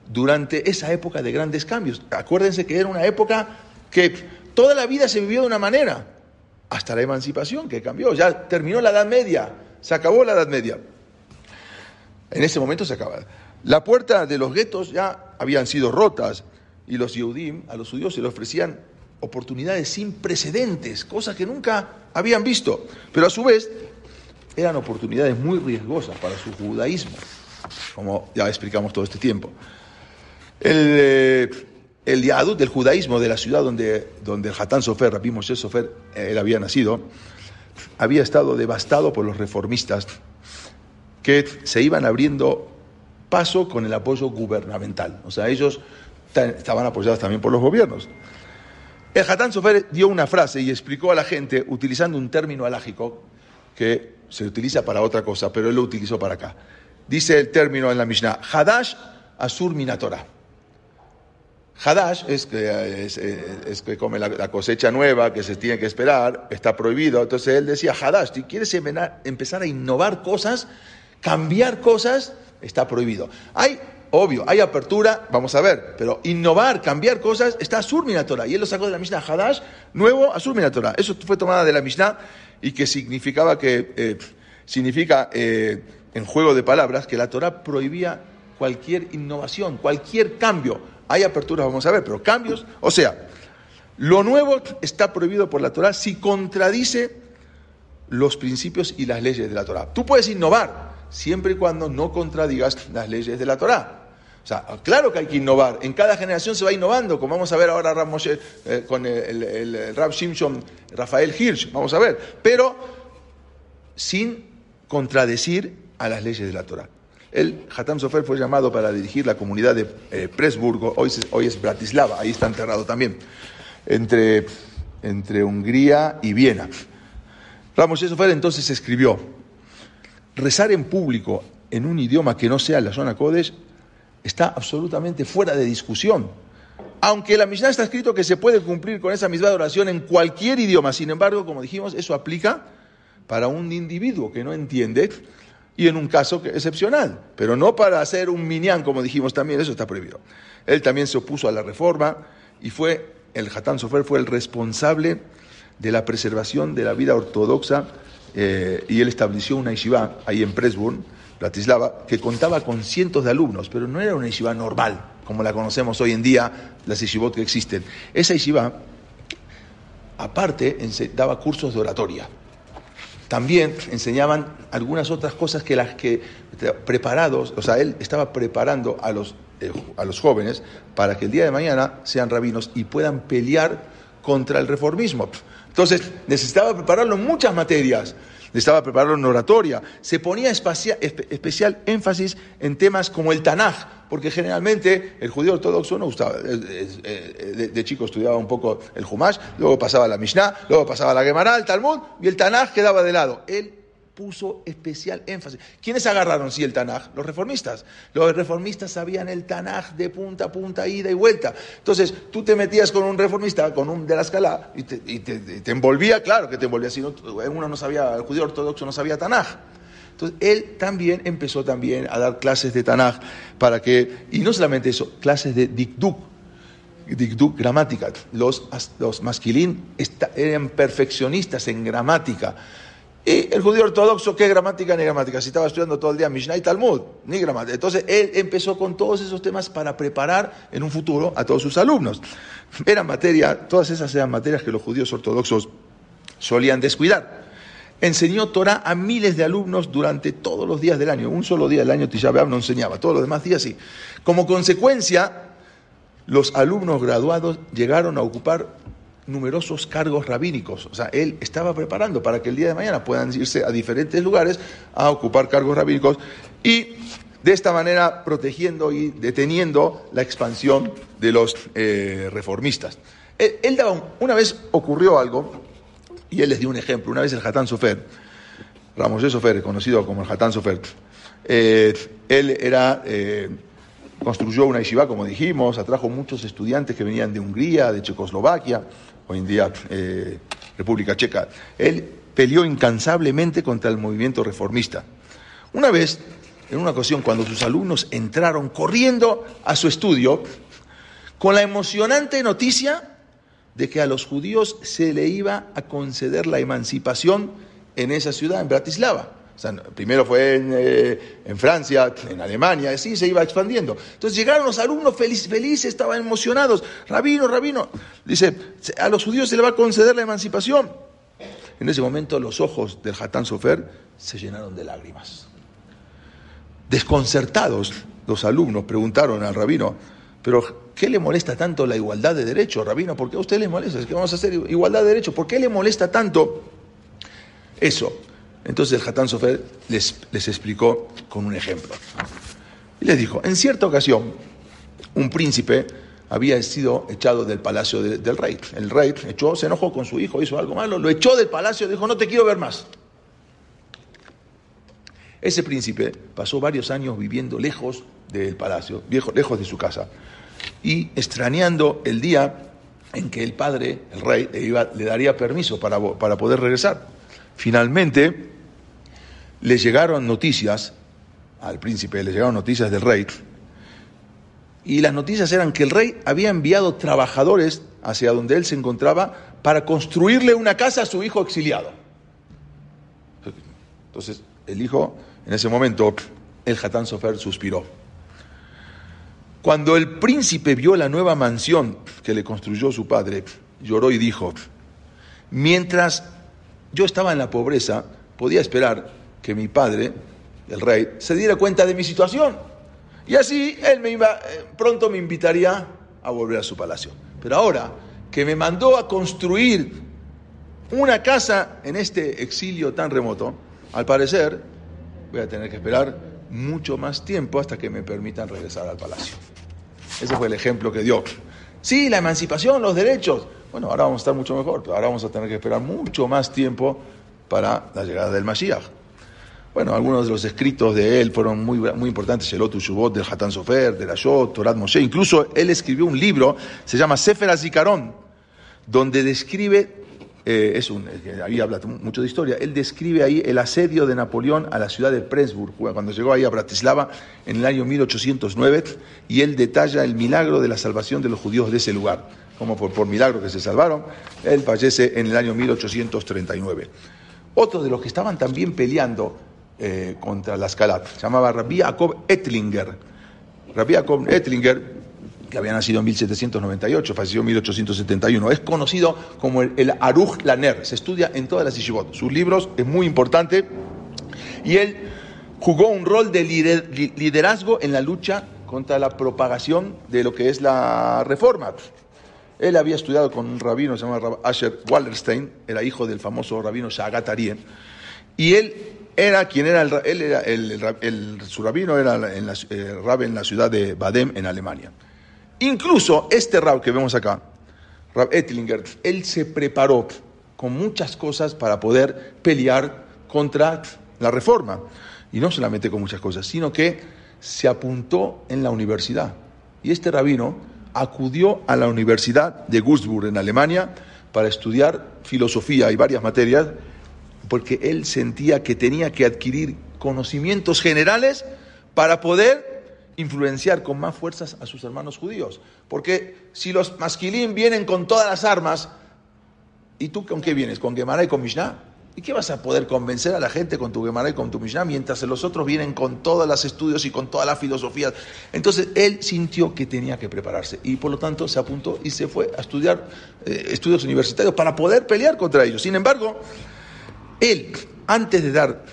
durante esa época de grandes cambios. Acuérdense que era una época que toda la vida se vivió de una manera, hasta la emancipación que cambió. Ya terminó la Edad Media, se acabó la Edad Media. En ese momento se acaba. La puerta de los guetos ya habían sido rotas y los Yehudim, a los judíos se les ofrecían oportunidades sin precedentes, cosas que nunca habían visto, pero a su vez eran oportunidades muy riesgosas para su judaísmo, como ya explicamos todo este tiempo. El, eh, del judaísmo de la ciudad donde, donde el Hatán Sofer, Rabbi Moshe Sofer, eh, él había nacido, había estado devastado por los reformistas que se iban abriendo paso con el apoyo gubernamental. O sea, ellos estaban apoyados también por los gobiernos. El Hatán Sofer dio una frase y explicó a la gente utilizando un término alágico que se utiliza para otra cosa, pero él lo utilizó para acá. Dice el término en la Mishnah, Hadash Asur Minatora. Hadash es que, es, que come la, cosecha nueva, que se tiene que esperar, está prohibido. Entonces él decía, Hadash, si quieres empezar a innovar cosas, cambiar cosas, está prohibido. Hay Obvio, hay apertura, vamos a ver, pero innovar, cambiar cosas, está Asur Minatora. Y él lo sacó de la Mishnah Hadash, nuevo Asur Minatora. Eso fue tomada de la Mishnah y que significaba que, eh, significa eh, en juego de palabras, que la Torah prohibía cualquier innovación, cualquier cambio. Hay aperturas, vamos a ver, pero cambios, o sea, lo nuevo está prohibido por la Torah si contradice los principios y las leyes de la Torah. Tú puedes innovar siempre y cuando no contradigas las leyes de la Torah. O sea, claro que hay que innovar. En cada generación se va innovando, como vamos a ver ahora eh, con el, el, Rab Shimshon Rafael Hirsch, vamos a ver, pero sin contradecir a las leyes de la Torah. El Hatam Sofer fue llamado para dirigir la comunidad de eh, Presburgo, hoy, hoy, es Bratislava, ahí está enterrado también, entre, entre Hungría y Viena. Ramos Sofer entonces escribió, rezar en público en un idioma que no sea la zona Kodesh está absolutamente fuera de discusión. Aunque la Mishnah está escrito que se puede cumplir con esa misma oración en cualquier idioma, sin embargo, como dijimos, eso aplica para un individuo que no entiende y en un caso excepcional, pero no para hacer un minyan, como dijimos también, eso está prohibido. Él también se opuso a la reforma y fue, el Hatán Sofer fue el responsable de la preservación de la vida ortodoxa eh, y él estableció una yeshiva ahí en Presburg, Bratislava, que contaba con cientos de alumnos, pero no era una yeshiva normal, como la conocemos hoy en día, las yeshivot que existen. Esa yeshiva, aparte, daba cursos de oratoria. También enseñaban algunas otras cosas que las que preparados, o sea, él estaba preparando a los, eh, a los jóvenes para que el día de mañana sean rabinos y puedan pelear contra el reformismo. Entonces, necesitaba prepararlo en muchas materias necesitaba prepararlo en oratoria. Se ponía especial énfasis en temas como el Tanaj, porque generalmente el judío ortodoxo no gustaba. De, chico estudiaba un poco el Humash, luego pasaba la Mishnah, luego pasaba la Gemara, el Talmud, y el Tanaj quedaba de lado. Él puso especial énfasis. ¿Quiénes agarraron sí el Tanaj? Los reformistas. Los reformistas sabían el Tanaj de punta a punta, ida y vuelta. Entonces, tú te metías con un reformista, con un de la escala, y te, envolvía, claro que te envolvía, si no, uno no sabía, el judío ortodoxo no sabía Tanaj. Entonces, él también empezó también a dar clases de Tanaj para que, y no solamente eso, clases de Dikduk, Dikduk gramática. Los, los masquilín eran perfeccionistas en gramática. Y el judío ortodoxo, ¿qué gramática ni gramática? Si estaba estudiando todo el día Mishnah y Talmud, ni gramática. Entonces él empezó con todos esos temas para preparar en un futuro a todos sus alumnos. Eran materia, todas esas eran materias que los judíos ortodoxos solían descuidar. Enseñó Torah a miles de alumnos durante todos los días del año. Un solo día del año Tisha no enseñaba, todos los demás días sí. Como consecuencia, los alumnos graduados llegaron a ocupar numerosos cargos rabínicos. O sea, él estaba preparando para que el día de mañana puedan irse a diferentes lugares a ocupar cargos rabínicos y de esta manera protegiendo y deteniendo la expansión de los eh, reformistas. Él, daba, una vez ocurrió algo, y él les dio un ejemplo, una vez el Hatán Sofer, Ramos Sofer, conocido como el Hatán Sofer, eh, él era... Eh, construyó una yeshiva, como dijimos, atrajo muchos estudiantes que venían de Hungría, de Checoslovaquia, hoy en día eh, República Checa. Él peleó incansablemente contra el movimiento reformista. Una vez, en una ocasión, cuando sus alumnos entraron corriendo a su estudio, con la emocionante noticia de que a los judíos se le iba a conceder la emancipación en esa ciudad, en Bratislava primero fue eh, en, Francia, en Alemania, así se iba expandiendo. Entonces llegaron los alumnos felices, estaban emocionados. Rabino, rabino, dice, a los judíos se le va a conceder la emancipación. En ese momento los ojos del Hatán Sofer se llenaron de lágrimas. Desconcertados, los alumnos preguntaron al rabino, pero ¿qué le molesta tanto la igualdad de derechos, rabino? ¿Por qué a usted le molesta? Es que vamos a hacer igualdad de derechos. ¿Por qué le molesta tanto eso? Entonces el Hatán Sofer les, les explicó con un ejemplo. Y les dijo, en cierta ocasión, un príncipe había sido echado del palacio del rey. El rey echó, se enojó con su hijo, hizo algo malo, lo echó del palacio dijo, no te quiero ver más. Ese príncipe pasó varios años viviendo lejos del palacio, lejos de su casa, y extrañando el día en que el padre, el rey, le, iba, le daría permiso para, para poder regresar. Finalmente, le llegaron noticias, al príncipe le llegaron noticias del rey, y las noticias eran que el rey había enviado trabajadores hacia donde él se encontraba para construirle una casa a su hijo exiliado. Entonces, el hijo, en ese momento, el Hatán Sofer suspiró. Cuando el príncipe vio la nueva mansión que le construyó su padre, lloró y dijo, mientras yo estaba en la pobreza, podía esperar que mi padre, el rey, se diera cuenta de mi situación. Y así él me iba, eh, pronto me invitaría a volver a su palacio. Pero ahora que me mandó a construir una casa en este exilio tan remoto, al parecer voy a tener que esperar mucho más tiempo hasta que me permitan regresar al palacio. Ese fue el ejemplo que dio. Sí, la emancipación, los derechos. Bueno, ahora vamos a estar mucho mejor, pero ahora vamos a tener que esperar mucho más tiempo para la llegada del Mashiach. Bueno, algunos de los escritos de él fueron muy, muy importantes, el Otu Shubot del Hatán Sofer, de la Yot, Torat Moshe. Incluso él escribió un libro, se llama Sefer Azikaron, donde describe, eh, es un, ahí habla mucho de historia, él describe ahí el asedio de Napoleón a la ciudad de Pressburg, cuando llegó ahí a Bratislava en el año 1809, y él detalla el milagro de la salvación de los judíos de ese lugar, como por, milagro que se salvaron. Él fallece en el año 1839. Otros de los que estaban también peleando eh, contra la escala. Se llamaba Rabbi Jacob Ettlinger. Rabbi Jacob Ettlinger, que había nacido en 1798, falleció en 1871, es conocido como el, el Aruch Laner. Se estudia en todas las yeshivot. Sus libros es muy importante y él jugó un rol de liderazgo en la lucha contra la propagación de lo que es la reforma. Él había estudiado con un rabino, se llama Asher Wallerstein, era hijo del famoso rabino Shagat y él era quien era el, el, su rabino era en la, eh, rab en la ciudad de Badem en Alemania. Incluso este rab que vemos acá, Rab Ettlinger, él se preparó con muchas cosas para poder pelear contra la reforma. Y no solamente con muchas cosas, sino que se apuntó en la universidad. Y este rabino acudió a la Universidad de Würzburg en Alemania para estudiar filosofía y varias materias, porque él sentía que tenía que adquirir conocimientos generales para poder influenciar con más fuerzas a sus hermanos judíos. Porque si los masquilín vienen con todas las armas, ¿y tú con qué vienes? ¿Con Gemara y con Mishnah? ¿Y qué vas a poder convencer a la gente con tu Gemara y con tu Mishnah mientras los otros vienen con todos los estudios y con todas las filosofías? Entonces él sintió que tenía que prepararse y por lo tanto se apuntó y se fue a estudiar eh, estudios universitarios para poder pelear contra ellos. Sin embargo, él, antes de dar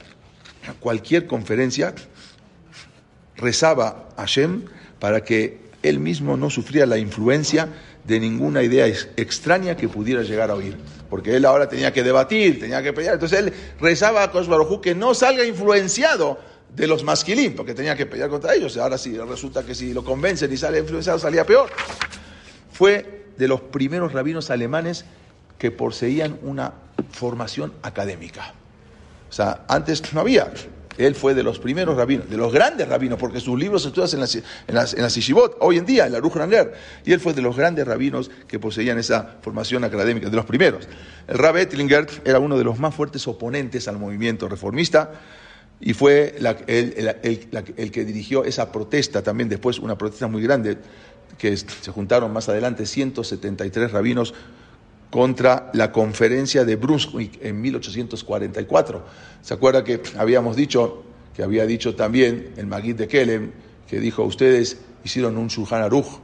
cualquier conferencia, rezaba a Hashem para que él mismo no sufría la influencia de ninguna idea extraña que pudiera llegar a oír. Porque él ahora tenía que debatir, tenía que pelear. Entonces él rezaba a Kosh que no salga influenciado de los masquilín, porque tenía que pelear contra ellos. Ahora sí, resulta que si lo convencen y sale influenciado, salía peor. Fue de los primeros rabinos alemanes que poseían una formación académica. O sea, antes no había. Él fue de los primeros rabinos, de los grandes rabinos, porque sus libros se estudian en las, en hoy en día, en la Ranger. Y él fue de los grandes rabinos que poseían esa formación académica, de los primeros. El Rab Ettlinger era uno de los más fuertes oponentes al movimiento reformista y fue el, que dirigió esa protesta también, después una protesta muy grande, que se juntaron más adelante 173 rabinos contra la conferencia de Brunswick en 1844. ¿Se acuerda que habíamos dicho, que había dicho también el Magid de Kelem, que dijo, ustedes hicieron un Shulchan Aruch,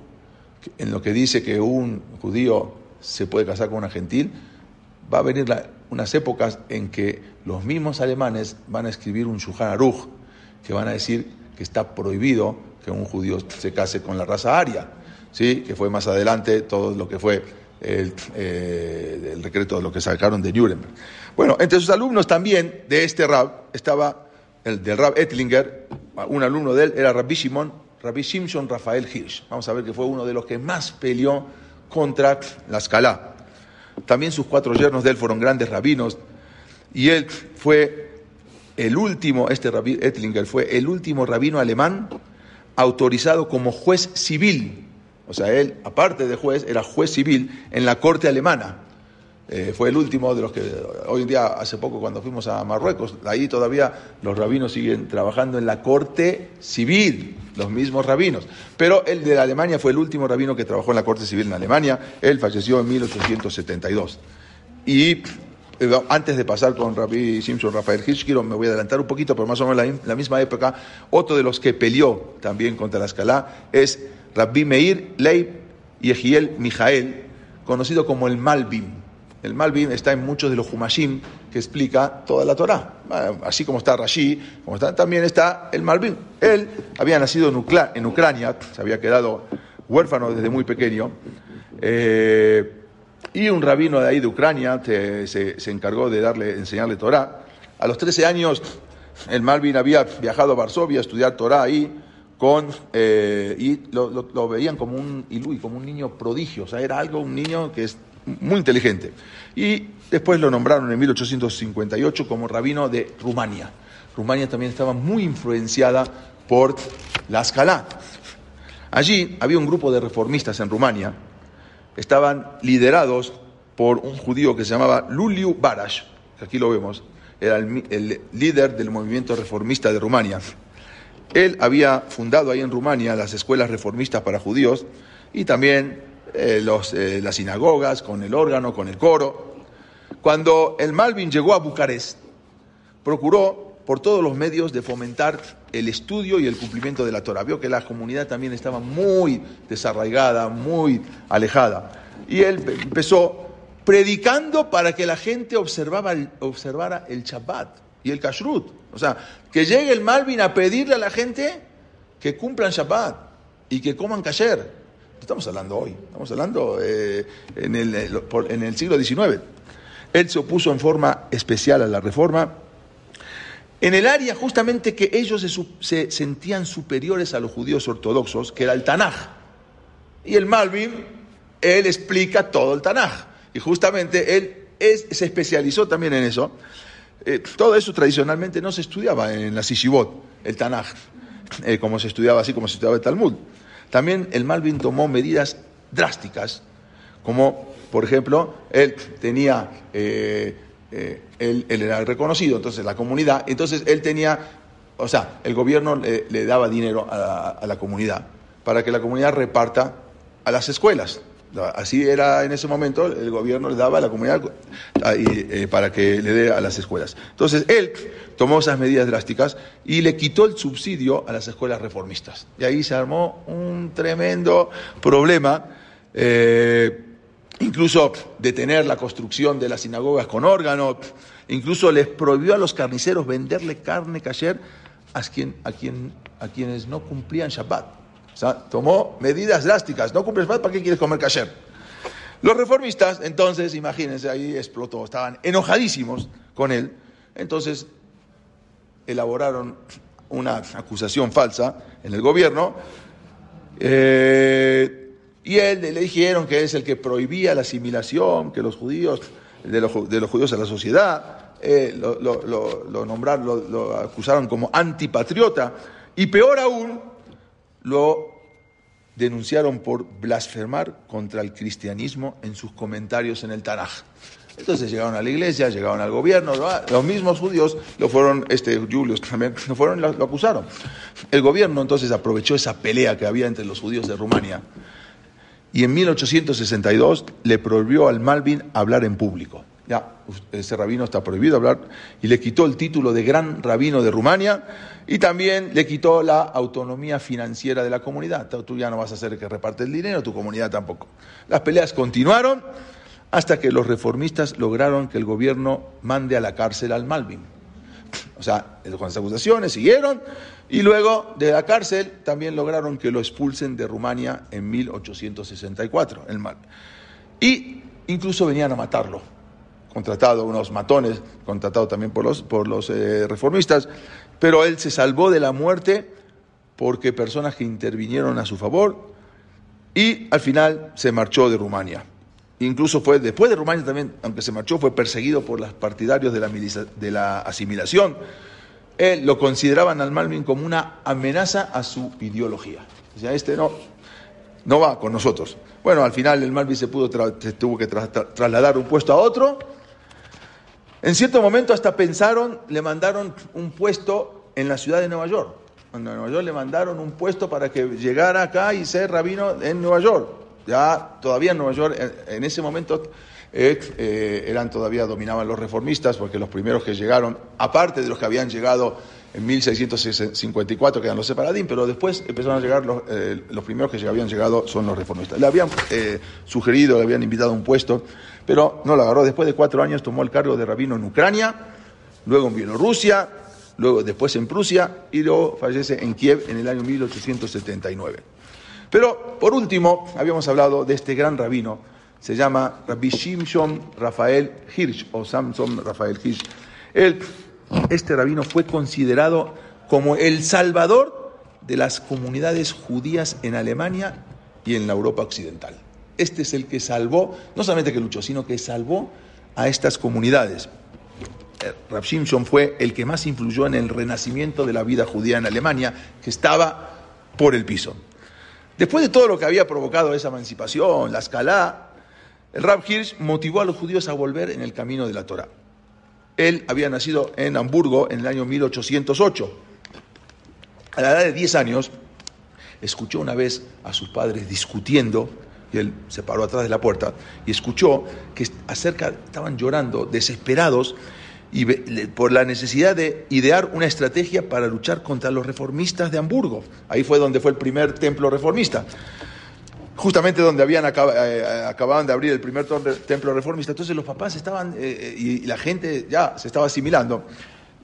en lo que dice que un judío se puede casar con una gentil? Va a venir unas épocas en que los mismos alemanes van a escribir un Shulchan Aruch, que van a decir que está prohibido que un judío se case con la raza aria, ¿sí? que fue más adelante todo lo que fue el, eh, el decreto de lo que sacaron de Nuremberg. Bueno, entre sus alumnos también de este rab estaba el del rab Ettlinger, un alumno de él era Rabbi Shimon, Rabbi Shimshon Rafael Hirsch. Vamos a ver que fue uno de los que más peleó contra la escala. También sus cuatro yernos de él fueron grandes rabinos y él fue el último, este Rabbi Ettlinger fue el último rabino alemán autorizado como juez civil o sea, él, aparte de juez, era juez civil en la corte alemana. Eh, fue el último de los que hoy en día, hace poco cuando fuimos a Marruecos, ahí todavía los rabinos siguen trabajando en la corte civil, los mismos rabinos. Pero el de Alemania fue el último rabino que trabajó en la corte civil en Alemania. Él falleció en 1872. Y eh, antes de pasar con Rabbi Simpson, Rafael Hirsch, me voy a adelantar un poquito, pero más o menos la, la misma época, otro de los que peleó también contra la escala es Rabbi Meir Leib Yehiel Mijael, conocido como el Malbim. El Malbim está en muchos de los Humashim que explica toda la Torah. Así como está Rashi, como está, también está el Malbim. Él había nacido en, Ucrania, se había quedado huérfano desde muy pequeño. Eh, y un rabino de ahí de Ucrania se, se, encargó de darle, enseñarle Torah. A los 13 años, el Malvin había viajado a Varsovia a estudiar Torah ahí con, eh, y lo, veían como un ilui, como un niño prodigio, o sea, era algo, un niño que es muy inteligente. Y después lo nombraron en 1858 como rabino de Rumania. Rumania también estaba muy influenciada por la escala. Allí había un grupo de reformistas en Rumania, estaban liderados por un judío que se llamaba Luliu Barash, aquí lo vemos, era el líder del movimiento reformista de Rumania. Él había fundado ahí en Rumania las escuelas reformistas para judíos y también eh, los, eh, las sinagogas con el órgano, con el coro. Cuando el Malvin llegó a Bucarest, procuró por todos los medios de fomentar el estudio y el cumplimiento de la Torah. Vio que la comunidad también estaba muy desarraigada, muy alejada. Y él empezó predicando para que la gente observara el Shabbat y el kashrut. O sea, que llegue el Malvin a pedirle a la gente que cumplan Shabbat y que coman kasher. Estamos hablando hoy, estamos hablando eh, en, el, eh, en el siglo XIX. Él se opuso en forma especial a la reforma en el área justamente que ellos se, se, sentían superiores a los judíos ortodoxos, que era el Tanaj. Y el Malvin, él explica todo el Tanaj. Y justamente él se especializó también en eso. Eh, todo eso tradicionalmente no se estudiaba en la Sishibot, el Tanaj, eh, como se estudiaba así como se estudiaba el Talmud. También el Malvin tomó medidas drásticas, como por ejemplo, él tenía, eh, él, era reconocido, entonces la comunidad, entonces él tenía, o sea, el gobierno le, daba dinero a la comunidad para que la comunidad reparta a las escuelas. Así era en ese momento, el gobierno le daba a la comunidad eh, para que le dé a las escuelas. Entonces, él tomó esas medidas drásticas y le quitó el subsidio a las escuelas reformistas. Y ahí se armó un tremendo problema, eh, incluso detener la construcción de las sinagogas con órganos, incluso les prohibió a los carniceros venderle carne cayer a, quien, a, quien, a quienes no cumplían Shabbat. O sea, tomó medidas drásticas. No cumples más, ¿para qué quieres comer kasher? Los reformistas, entonces, imagínense, ahí explotó, estaban enojadísimos con él. Entonces, elaboraron una acusación falsa en el gobierno. Eh, y él le dijeron que es el que prohibía la asimilación, que los judíos, de los, judíos a la sociedad, eh, lo, lo, nombraron, lo acusaron como antipatriota. Y peor aún, lo denunciaron por blasfemar contra el cristianismo en sus comentarios en el Tanaj. Entonces llegaron a la iglesia, llegaron al gobierno, los mismos judíos lo fueron, este Julius también, lo fueron lo, lo acusaron. El gobierno entonces aprovechó esa pelea que había entre los judíos de Rumania y en 1862 le prohibió al Malvin hablar en público. Ya, ese rabino está prohibido hablar y le quitó el título de gran rabino de Rumania y también le quitó la autonomía financiera de la comunidad. Tú ya no vas a el que reparte el dinero, tu comunidad tampoco. Las peleas continuaron hasta que los reformistas lograron que el gobierno mande a la cárcel al Malvin. O sea, con las acusaciones siguieron y luego de la cárcel también lograron que lo expulsen de Rumania en 1864, el Mal. Y incluso venían a matarlo contratado, unos matones, contratado también por los, por los eh, reformistas, pero él se salvó de la muerte porque personas que intervinieron a su favor y al final se marchó de Rumania. Incluso fue después de Rumania también, aunque se marchó, fue perseguido por los partidarios de la, de la asimilación. Él lo consideraban al Malvin como una amenaza a su ideología. O sea, este no, no va con nosotros. Bueno, al final el Malvin se, pudo se tuvo que trasladar un puesto a otro en cierto momento hasta pensaron, le mandaron un puesto en la ciudad de Nueva York. En Nueva York le mandaron un puesto para que llegara acá y ser rabino en Nueva York. Ya todavía en Nueva York, en ese momento eh, eh, eran todavía dominaban los reformistas, porque los primeros que llegaron, aparte de los que habían llegado en 1654, que eran los separadín, pero después empezaron a llegar los, eh, primeros que habían llegado son los reformistas. Le habían sugerido, le habían invitado a un puesto pero no lo agarró. Después de cuatro años tomó el cargo de rabino en Ucrania, luego en Bielorrusia, luego después en Prusia y luego fallece en Kiev en el año 1879. Pero por último, habíamos hablado de este gran rabino, se llama Rabbi Shimshon Rafael Hirsch o Samson Rafael Hirsch. Este rabino fue considerado como el salvador de las comunidades judías en Alemania y en la Europa occidental. Este es el que salvó, no solamente que luchó, sino que salvó a estas comunidades. Eh, Rab Shimshon fue el que más influyó en el renacimiento de la vida judía en Alemania, que estaba por el piso. Después de todo lo que había provocado esa emancipación, la escala, el Rab Hirsch motivó a los judíos a volver en el camino de la Torah. Él había nacido en Hamburgo en el año 1808. A la edad de 10 años, escuchó una vez a sus padres discutiendo y él se paró atrás de la puerta y escuchó que acerca, estaban llorando, desesperados, y por la necesidad de idear una estrategia para luchar contra los reformistas de Hamburgo. Ahí fue donde fue el primer templo reformista. Justamente donde habían eh, acababan de abrir el primer templo reformista. Entonces los papás estaban, eh, y la gente ya se estaba asimilando.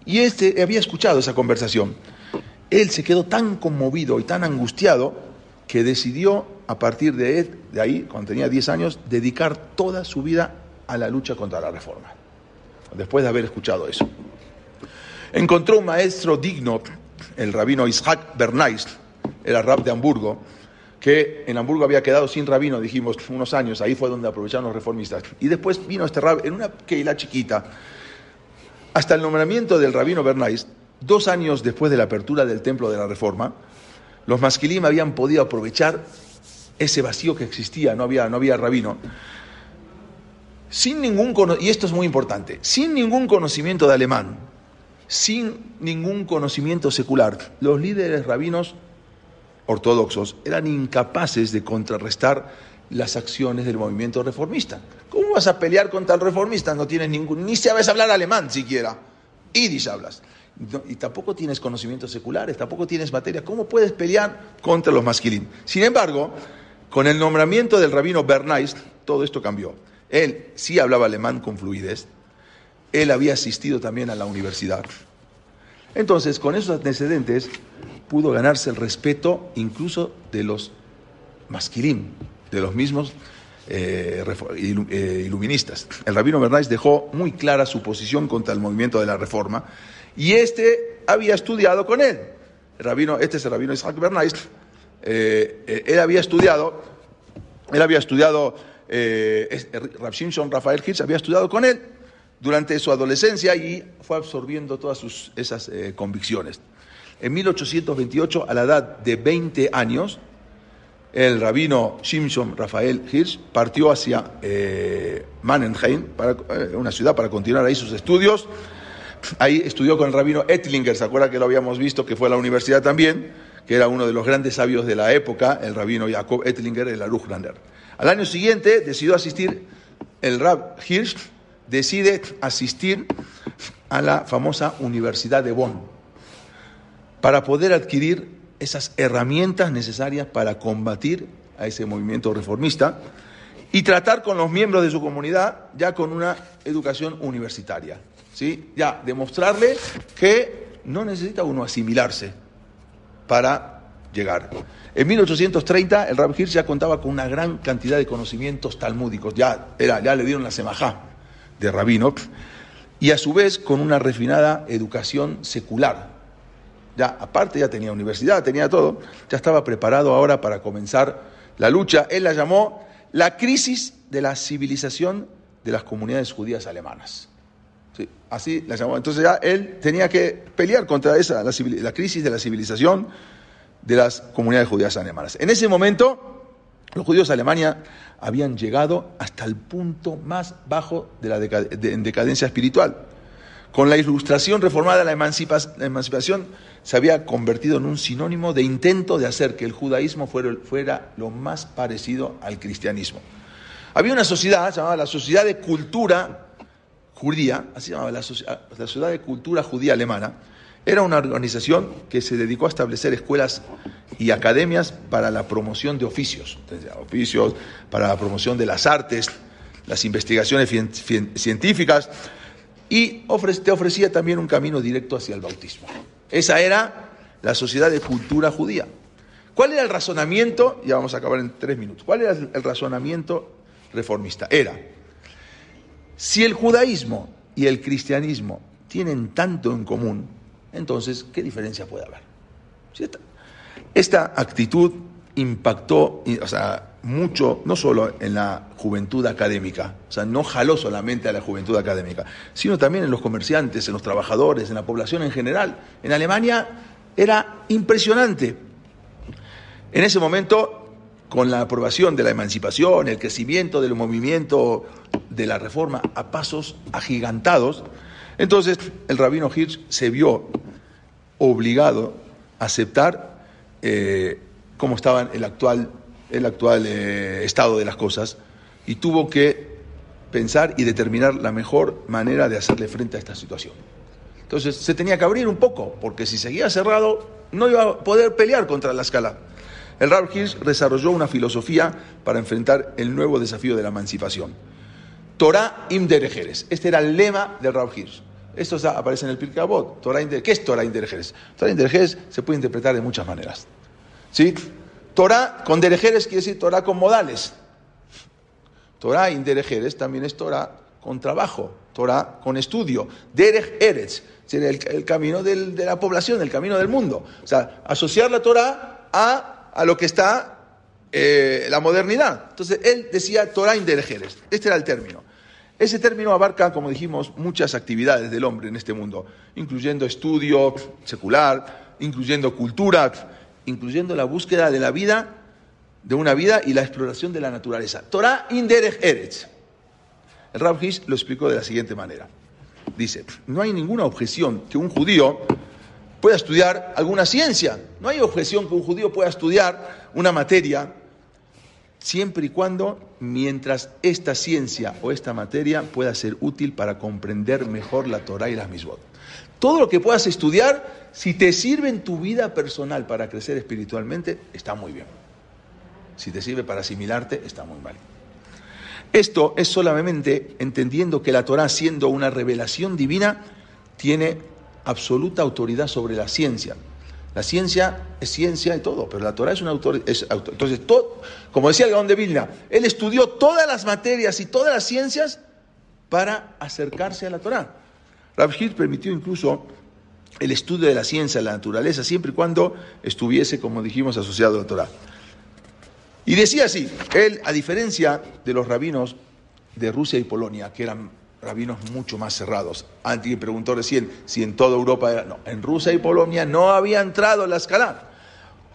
Y este había escuchado esa conversación. Él se quedó tan conmovido y tan angustiado que decidió a partir de, ahí, cuando tenía 10 años, dedicar toda su vida a la lucha contra la reforma, después de haber escuchado eso. Encontró un maestro digno, el rabino Isaac Bernays, era rab de Hamburgo, que en Hamburgo había quedado sin rabino, dijimos, unos años, ahí fue donde aprovecharon los reformistas. Y después vino este rab en una keila chiquita, hasta el nombramiento del rabino Bernays, dos años después de la apertura del Templo de la Reforma, los masquilim habían podido aprovechar ese vacío que existía, no había, no había rabino, sin ningún y esto es muy importante, sin ningún conocimiento de alemán, sin ningún conocimiento secular, los líderes rabinos ortodoxos eran incapaces de contrarrestar las acciones del movimiento reformista. ¿Cómo vas a pelear contra el reformista? No tienes ningún, ni sabes hablar alemán siquiera. Yiddish hablas. y tampoco tienes conocimientos seculares, tampoco tienes materia. ¿Cómo puedes pelear contra los masquilín? Sin embargo, con el nombramiento del rabino Bernays, todo esto cambió. Él sí hablaba alemán con fluidez. Él había asistido también a la universidad. Entonces, con esos antecedentes, pudo ganarse el respeto incluso de los masquilim, de los mismos eh, eh, iluministas. El rabino Bernays dejó muy clara su posición contra el movimiento de la reforma y este había estudiado con él. El rabino, este es el rabino Isaac Bernays. Eh, él había estudiado, él había estudiado, Rab Shimshon Rafael Hirsch había estudiado con él durante su adolescencia y fue absorbiendo todas sus, esas convicciones. En 1828, a la edad de 20 años, el rabino Shimshon Rafael Hirsch partió hacia eh, Mannenheim, para, eh, una ciudad, para continuar ahí sus estudios. Ahí estudió con el rabino Ettlinger, ¿se acuerda que lo habíamos visto, que fue a la universidad también, que era uno de los grandes sabios de la época, el rabino Jacob Ettlinger, el Aruchlander. Al año siguiente decidió asistir, el rab Hirsch decide asistir a la famosa Universidad de Bonn para poder adquirir esas herramientas necesarias para combatir a ese movimiento reformista y tratar con los miembros de su comunidad ya con una educación universitaria. ¿sí? Ya demostrarle que no necesita uno asimilarse para llegar. En 1830 el Rab Hirsch ya contaba con una gran cantidad de conocimientos talmúdicos, ya, era, ya le dieron la semajá de rabino, y a su vez con una refinada educación secular, ya aparte ya tenía universidad, tenía todo, ya estaba preparado ahora para comenzar la lucha. Él la llamó la crisis de la civilización de las comunidades judías alemanas. así la llamó. Entonces ya él tenía que pelear contra esa, la, crisis de la civilización de las comunidades judías alemanas. En ese momento, los judíos de Alemania habían llegado hasta el punto más bajo de la decadencia espiritual. Con la ilustración reformada, la emancipación se había convertido en un sinónimo de intento de hacer que el judaísmo fuera, lo más parecido al cristianismo. Había una sociedad llamada la Sociedad de Cultura Judía, así se llamaba la, la Sociedad de Cultura Judía Alemana, era una organización que se dedicó a establecer escuelas y academias para la promoción de oficios, oficios para la promoción de las artes, las investigaciones científicas y te ofrecía también un camino directo hacia el bautismo. Esa era la sociedad de cultura judía. ¿Cuál era el razonamiento? Ya vamos a acabar en tres minutos. ¿Cuál era el razonamiento reformista? Era, si el judaísmo y el cristianismo tienen tanto en común, entonces, ¿qué diferencia puede haber? Esta actitud impactó, o sea, mucho, no solo en la juventud académica, o sea, no jaló solamente a la juventud académica, sino también en los comerciantes, en los trabajadores, en la población en general. En Alemania era impresionante. En ese momento, con la aprobación de la emancipación, el crecimiento del movimiento de la reforma a pasos agigantados, entonces el rabino Hirsch se vio obligado a aceptar eh, cómo estaba el actual el actual eh, estado de las cosas y tuvo que pensar y determinar la mejor manera de hacerle frente a esta situación. Entonces se tenía que abrir un poco, porque si seguía cerrado no iba a poder pelear contra la escala. El Rav Hirsch desarrolló una filosofía para enfrentar el nuevo desafío de la emancipación. Torah im derejeres. Este era el lema del Rav Hirsch. Esto aparece en el Pirkei Avot. ¿Qué es Torah im derejeres? Torah im derejeres se puede interpretar de muchas maneras. ¿Sí? Torah con derejeres quiere decir Torah con modales. Torah derejeres también es Torah con trabajo, Torah con estudio. Derech Eretz, el, camino de la población, el camino del mundo. O sea, asociar la Torah a, a lo que está eh, la modernidad. Entonces él decía Torah derejeres. Este era el término. Ese término abarca, como dijimos, muchas actividades del hombre en este mundo, incluyendo estudio secular, incluyendo cultura, incluyendo la búsqueda de la vida, de una vida y la exploración de la naturaleza. Torah Inderech Eretz. El Rav Hish lo explicó de la siguiente manera. Dice, no hay ninguna objeción que un judío pueda estudiar alguna ciencia. No hay objeción que un judío pueda estudiar una materia siempre y cuando, mientras esta ciencia o esta materia pueda ser útil para comprender mejor la Torah y las misbot. Todo lo que puedas estudiar, si te sirve en tu vida personal para crecer espiritualmente, está muy bien. Si te sirve para asimilarte, está muy mal. Esto es solamente entendiendo que la Torah, siendo una revelación divina, tiene absoluta autoridad sobre la ciencia. La ciencia es ciencia y todo, pero la Torah es una autoridad. Entonces, todo, como decía el de Vilna, él estudió todas las materias y todas las ciencias para acercarse a la Torah. Rav permitió incluso el estudio de la ciencia, la naturaleza, siempre y cuando estuviese, como dijimos, asociado a la Torah. Y decía así, él, a diferencia de los rabinos de Rusia y Polonia, que eran rabinos mucho más cerrados. Antes preguntó recién si en toda Europa era. No, en Rusia y Polonia no había entrado la escala,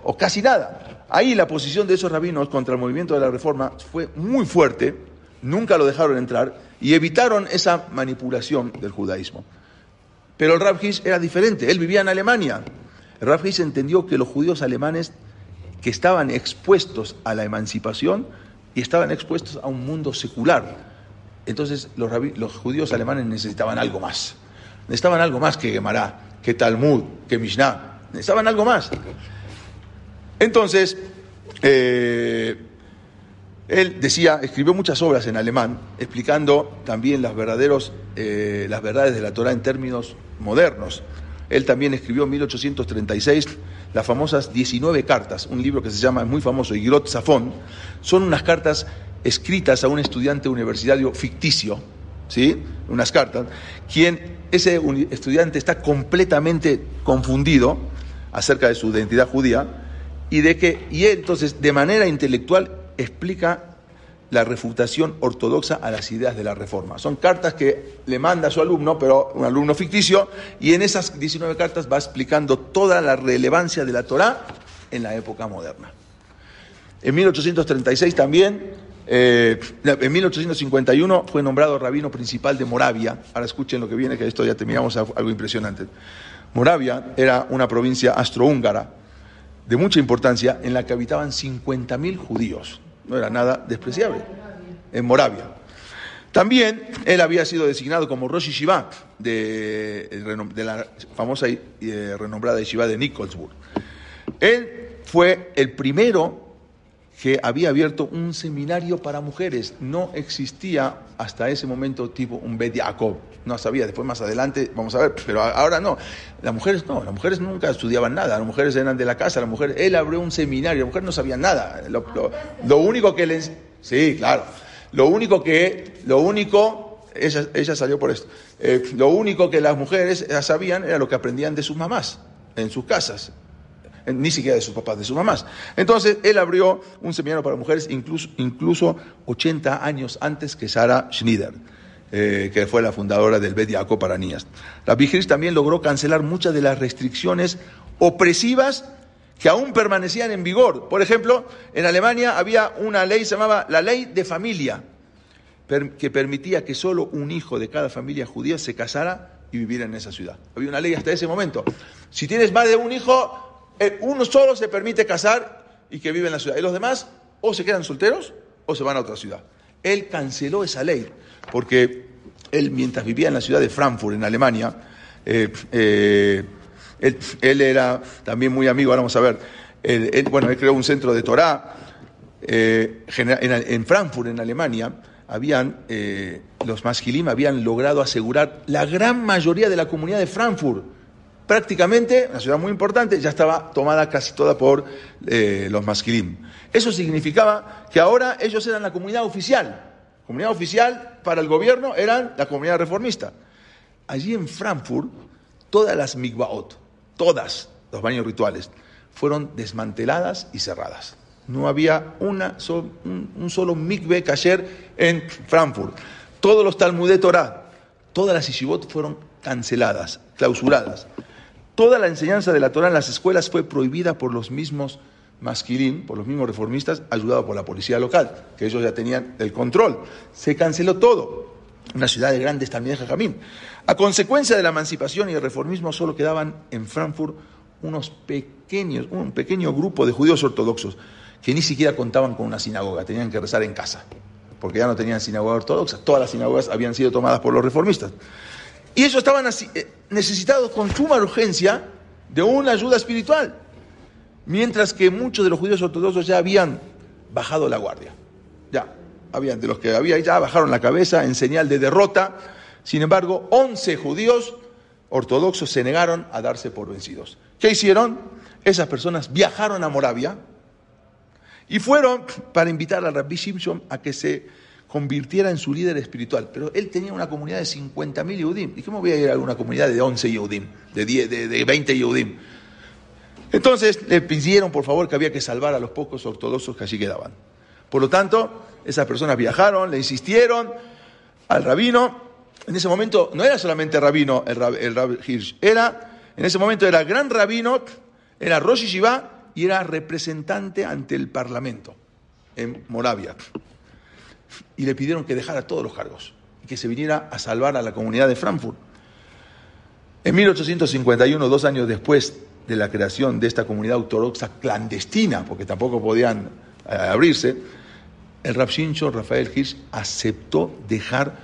o casi nada. Ahí la posición de esos rabinos contra el movimiento de la reforma fue muy fuerte, nunca lo dejaron entrar y evitaron esa manipulación del judaísmo. Pero el Rav era diferente, él vivía en Alemania. El Rav entendió que los judíos alemanes que estaban expuestos a la emancipación y estaban expuestos a un mundo secular entonces los, judíos alemanes necesitaban algo más. Necesitaban algo más que Gemara, que Talmud, que Mishnah. Necesitaban algo más. Entonces, eh, él decía, escribió muchas obras en alemán, explicando también las, verdaderos, eh, las verdades de la Torah en términos modernos. Él también escribió en 1836 las famosas 19 cartas, un libro que se llama, muy famoso, Igrot Safon. Son unas cartas escritas a un estudiante universitario ficticio, ¿sí? Unas cartas, quien ese estudiante está completamente confundido acerca de su identidad judía y de que y él entonces de manera intelectual explica la refutación ortodoxa a las ideas de la reforma. Son cartas que le manda a su alumno, pero un alumno ficticio, y en esas 19 cartas va explicando toda la relevancia de la Torá en la época moderna. En 1836 también eh, en 1851 fue nombrado rabino principal de Moravia. Ahora escuchen lo que viene, que esto ya terminamos algo impresionante. Moravia era una provincia astrohúngara de mucha importancia en la que habitaban 50.000 judíos. No era nada despreciable. En Moravia. También él había sido designado como Rosh Shiva de, de la famosa y eh, renombrada Yeshiva de Nikolsburg. Él fue el primero que había abierto un seminario para mujeres. No existía hasta ese momento tipo un Bet Yaakov. No sabía, después más adelante, vamos a ver, pero ahora no. Las mujeres no, las mujeres nunca estudiaban nada, las mujeres eran de la casa, las mujeres, él abrió un seminario, las mujeres no sabían nada. Lo, único que les... Sí, claro. Lo único que, lo único, ella, ella salió por esto, eh, lo único que las mujeres sabían era lo que aprendían de sus mamás en sus casas ni siquiera de sus papás, de sus mamás. Entonces, él abrió un seminario para mujeres incluso, incluso 80 años antes que Sarah Schneider. Eh, que fue la fundadora del Bet para niñas. La Vigris también logró cancelar muchas de las restricciones opresivas que aún permanecían en vigor. Por ejemplo, en Alemania había una ley, se llamaba la ley de familia, que permitía que solo un hijo de cada familia judía se casara y viviera en esa ciudad. Había una ley hasta ese momento. Si tienes más de un hijo, eh, uno solo se permite casar y que vive en la ciudad. Y los demás o se quedan solteros o se van a otra ciudad. Él canceló esa ley porque él, mientras vivía en la ciudad de Frankfurt, en Alemania, eh, eh, él, era también muy amigo, ahora vamos a ver, bueno, él creó un centro de Torah en, Frankfurt, en Alemania, habían, los masquilim habían logrado asegurar la gran mayoría de la comunidad de Frankfurt prácticamente, una ciudad muy importante, ya estaba tomada casi toda por eh, los masquilim. Eso significaba que ahora ellos eran la comunidad oficial. Comunidad oficial para el gobierno eran la comunidad reformista. Allí en Frankfurt, todas las mikvaot, todas los baños rituales, fueron desmanteladas y cerradas. No había una, un, solo mikve kasher en Frankfurt. todos los Talmud de Torah, todas las Yeshivot fueron canceladas, clausuradas. Toda la enseñanza de la Torah en las escuelas fue prohibida por los mismos masquilín, por los mismos reformistas, ayudado por la policía local, que ellos ya tenían el control. Se canceló todo. Una ciudad de grandes también de Jajamín. A consecuencia de la emancipación y el reformismo, solo quedaban en Frankfurt unos pequeños, un pequeño grupo de judíos ortodoxos que ni siquiera contaban con una sinagoga, tenían que rezar en casa, porque ya no tenían sinagoga ortodoxa, todas las sinagogas habían sido tomadas por los reformistas. Y ellos estaban eh, necesitados con suma urgencia de una ayuda espiritual, mientras que muchos de los judíos ortodoxos ya habían bajado la guardia. Ya, habían, de los que había ya bajaron la cabeza en señal de derrota. Sin embargo, 11 judíos ortodoxos se negaron a darse por vencidos. ¿Qué hicieron? Esas personas viajaron a Moravia y fueron para invitar al Rabbi Shimshon a que se convirtiera en su líder espiritual. Pero él tenía una comunidad de 50.000 Yehudim. ¿Y cómo voy a ir a una comunidad de 11 Yehudim, de, 10, de, de 20 Yehudim? Entonces le pidieron, por favor, que había que salvar a los pocos ortodoxos que allí quedaban. Por lo tanto, esas personas viajaron, le insistieron al rabino. En ese momento no era solamente rabino el, rab, Hirsch, era, en ese momento era gran rabino, era Rosh Shiva y era representante ante el Parlamento en Moravia. Y le pidieron que dejara todos los cargos y que se viniera a salvar a la comunidad de Frankfurt. En 1851, dos años después de la creación de esta comunidad ortodoxa clandestina, porque tampoco podían eh, abrirse, el Rabshincho Rafael Hirsch aceptó dejar,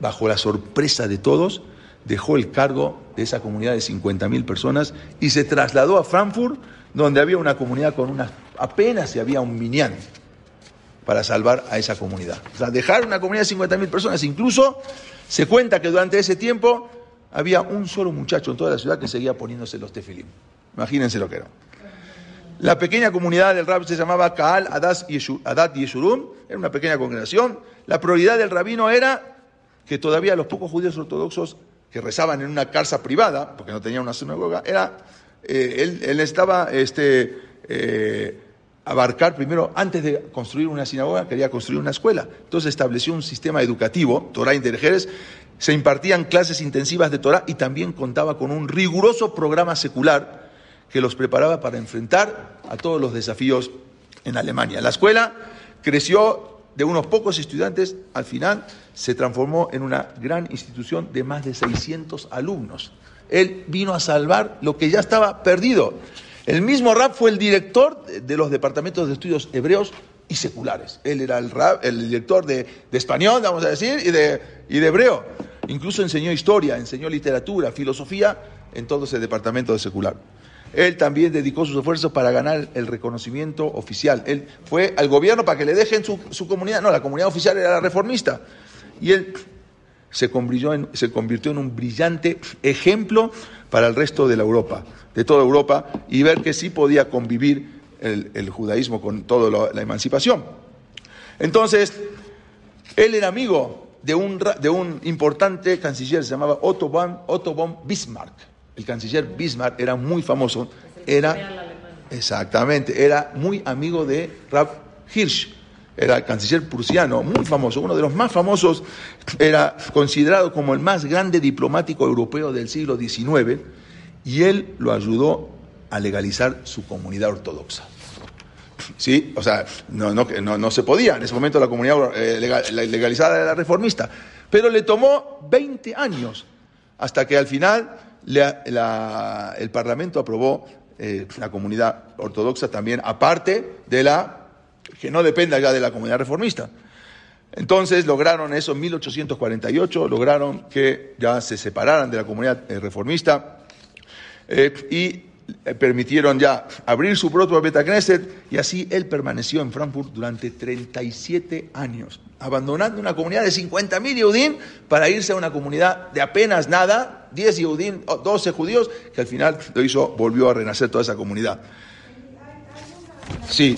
bajo la sorpresa de todos, dejó el cargo de esa comunidad de 50.000 personas y se trasladó a Frankfurt donde había una comunidad con unas, apenas si había un minián para salvar a esa comunidad. O sea, dejar una comunidad de 50.000 personas, incluso se cuenta que durante ese tiempo había un solo muchacho en toda la ciudad que seguía poniéndose los tefilim. Imagínense lo que era. La pequeña comunidad del rab se llamaba Kaal Adat Yeshurum, era una pequeña congregación. La prioridad del rabino era que todavía los pocos judíos ortodoxos que rezaban en una casa privada, porque no tenía una sinagoga, era eh, él, necesitaba este, eh, abarcar primero, antes de construir una sinagoga, quería construir una escuela. Entonces estableció un sistema educativo, Torah Interjeres, se impartían clases intensivas de Torah y también contaba con un riguroso programa secular que los preparaba para enfrentar a todos los desafíos en Alemania. La escuela creció de unos pocos estudiantes, al final se transformó en una gran institución de más de 600 alumnos. Él vino a salvar lo que ya estaba perdido. El mismo Rab fue el director de los departamentos de estudios hebreos y seculares. Él era el, Rab, el director de, español, vamos a decir, y de, y de hebreo. Incluso enseñó historia, enseñó literatura, filosofía en todo ese departamento de secular. Él también dedicó sus esfuerzos para ganar el reconocimiento oficial. Él fue al gobierno para que le dejen su, su comunidad. No, la comunidad oficial era la reformista. Y él se convirtió, en, se convirtió en un brillante ejemplo para el resto de la Europa, de toda Europa, y ver que sí podía convivir el, el judaísmo con toda la emancipación. Entonces, él era amigo de un, de un importante canciller, se llamaba Otto von, Otto von Bismarck. El canciller Bismarck era muy famoso, era, exactamente, era muy amigo de Rav Hirsch, era el canciller prusiano, muy famoso, uno de los más famosos, era considerado como el más grande diplomático europeo del siglo XIX, y él lo ayudó a legalizar su comunidad ortodoxa. ¿Sí? O sea, no, no, no, se podía, en ese momento la comunidad eh, legalizada era reformista, pero le tomó 20 años hasta que al final el Parlamento aprobó eh, la comunidad ortodoxa también, aparte de la que no dependa ya de la comunidad reformista. Entonces lograron eso en 1848, lograron que ya se separaran de la comunidad eh, reformista eh, y eh, permitieron ya abrir su propio Beta Knesset y así él permaneció en Frankfurt durante 37 años, abandonando una comunidad de 50.000 Yehudim para irse a una comunidad de apenas nada, 10 Yehudim, 12 judíos, que al final lo hizo, volvió a renacer toda esa comunidad. Sí.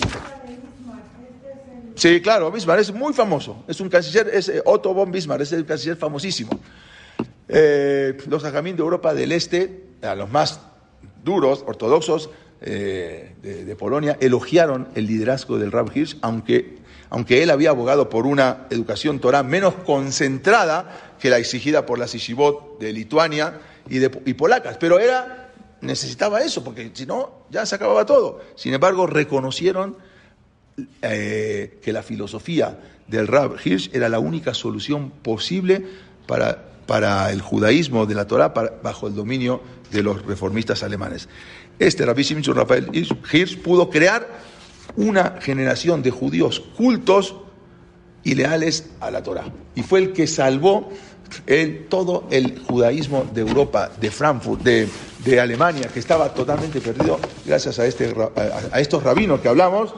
Sí, claro, Bismarck es muy famoso. Es un canciller, es eh, Otto von Bismarck, es el canciller famosísimo. Eh, los ajamín de Europa del Este, a los más duros, ortodoxos eh, de, Polonia, elogiaron el liderazgo del Rab Hirsch, aunque aunque él había abogado por una educación Torah menos concentrada que la exigida por las Ishivot de Lituania y, de, y polacas, pero era, necesitaba eso, porque si no, ya se acababa todo. Sin embargo, reconocieron eh, que la filosofía del Rab Hirsch era la única solución posible para, para el judaísmo de la Torah bajo el dominio de los reformistas alemanes. Este Rabbi Rafael Hirsch pudo crear una generación de judíos cultos y leales a la Torah. Y fue el que salvó el, todo el judaísmo de Europa, de Frankfurt, de, de Alemania, que estaba totalmente perdido gracias a, este, a estos rabinos que hablamos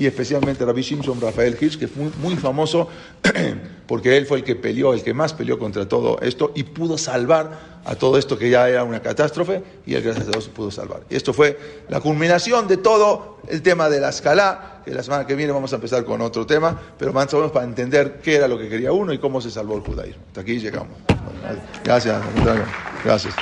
y especialmente Rabbi Shimshon Rafael Hirsch, que fue muy, muy, famoso porque él fue el que peleó, el que más peleó contra todo esto y pudo salvar a todo esto que ya era una catástrofe y él gracias a Dios pudo salvar. Y esto fue la culminación de todo el tema de la escala, que la semana que viene vamos a empezar con otro tema, pero más o menos para entender qué era lo que quería uno y cómo se salvó el judaísmo. Hasta aquí llegamos. Gracias. Gracias.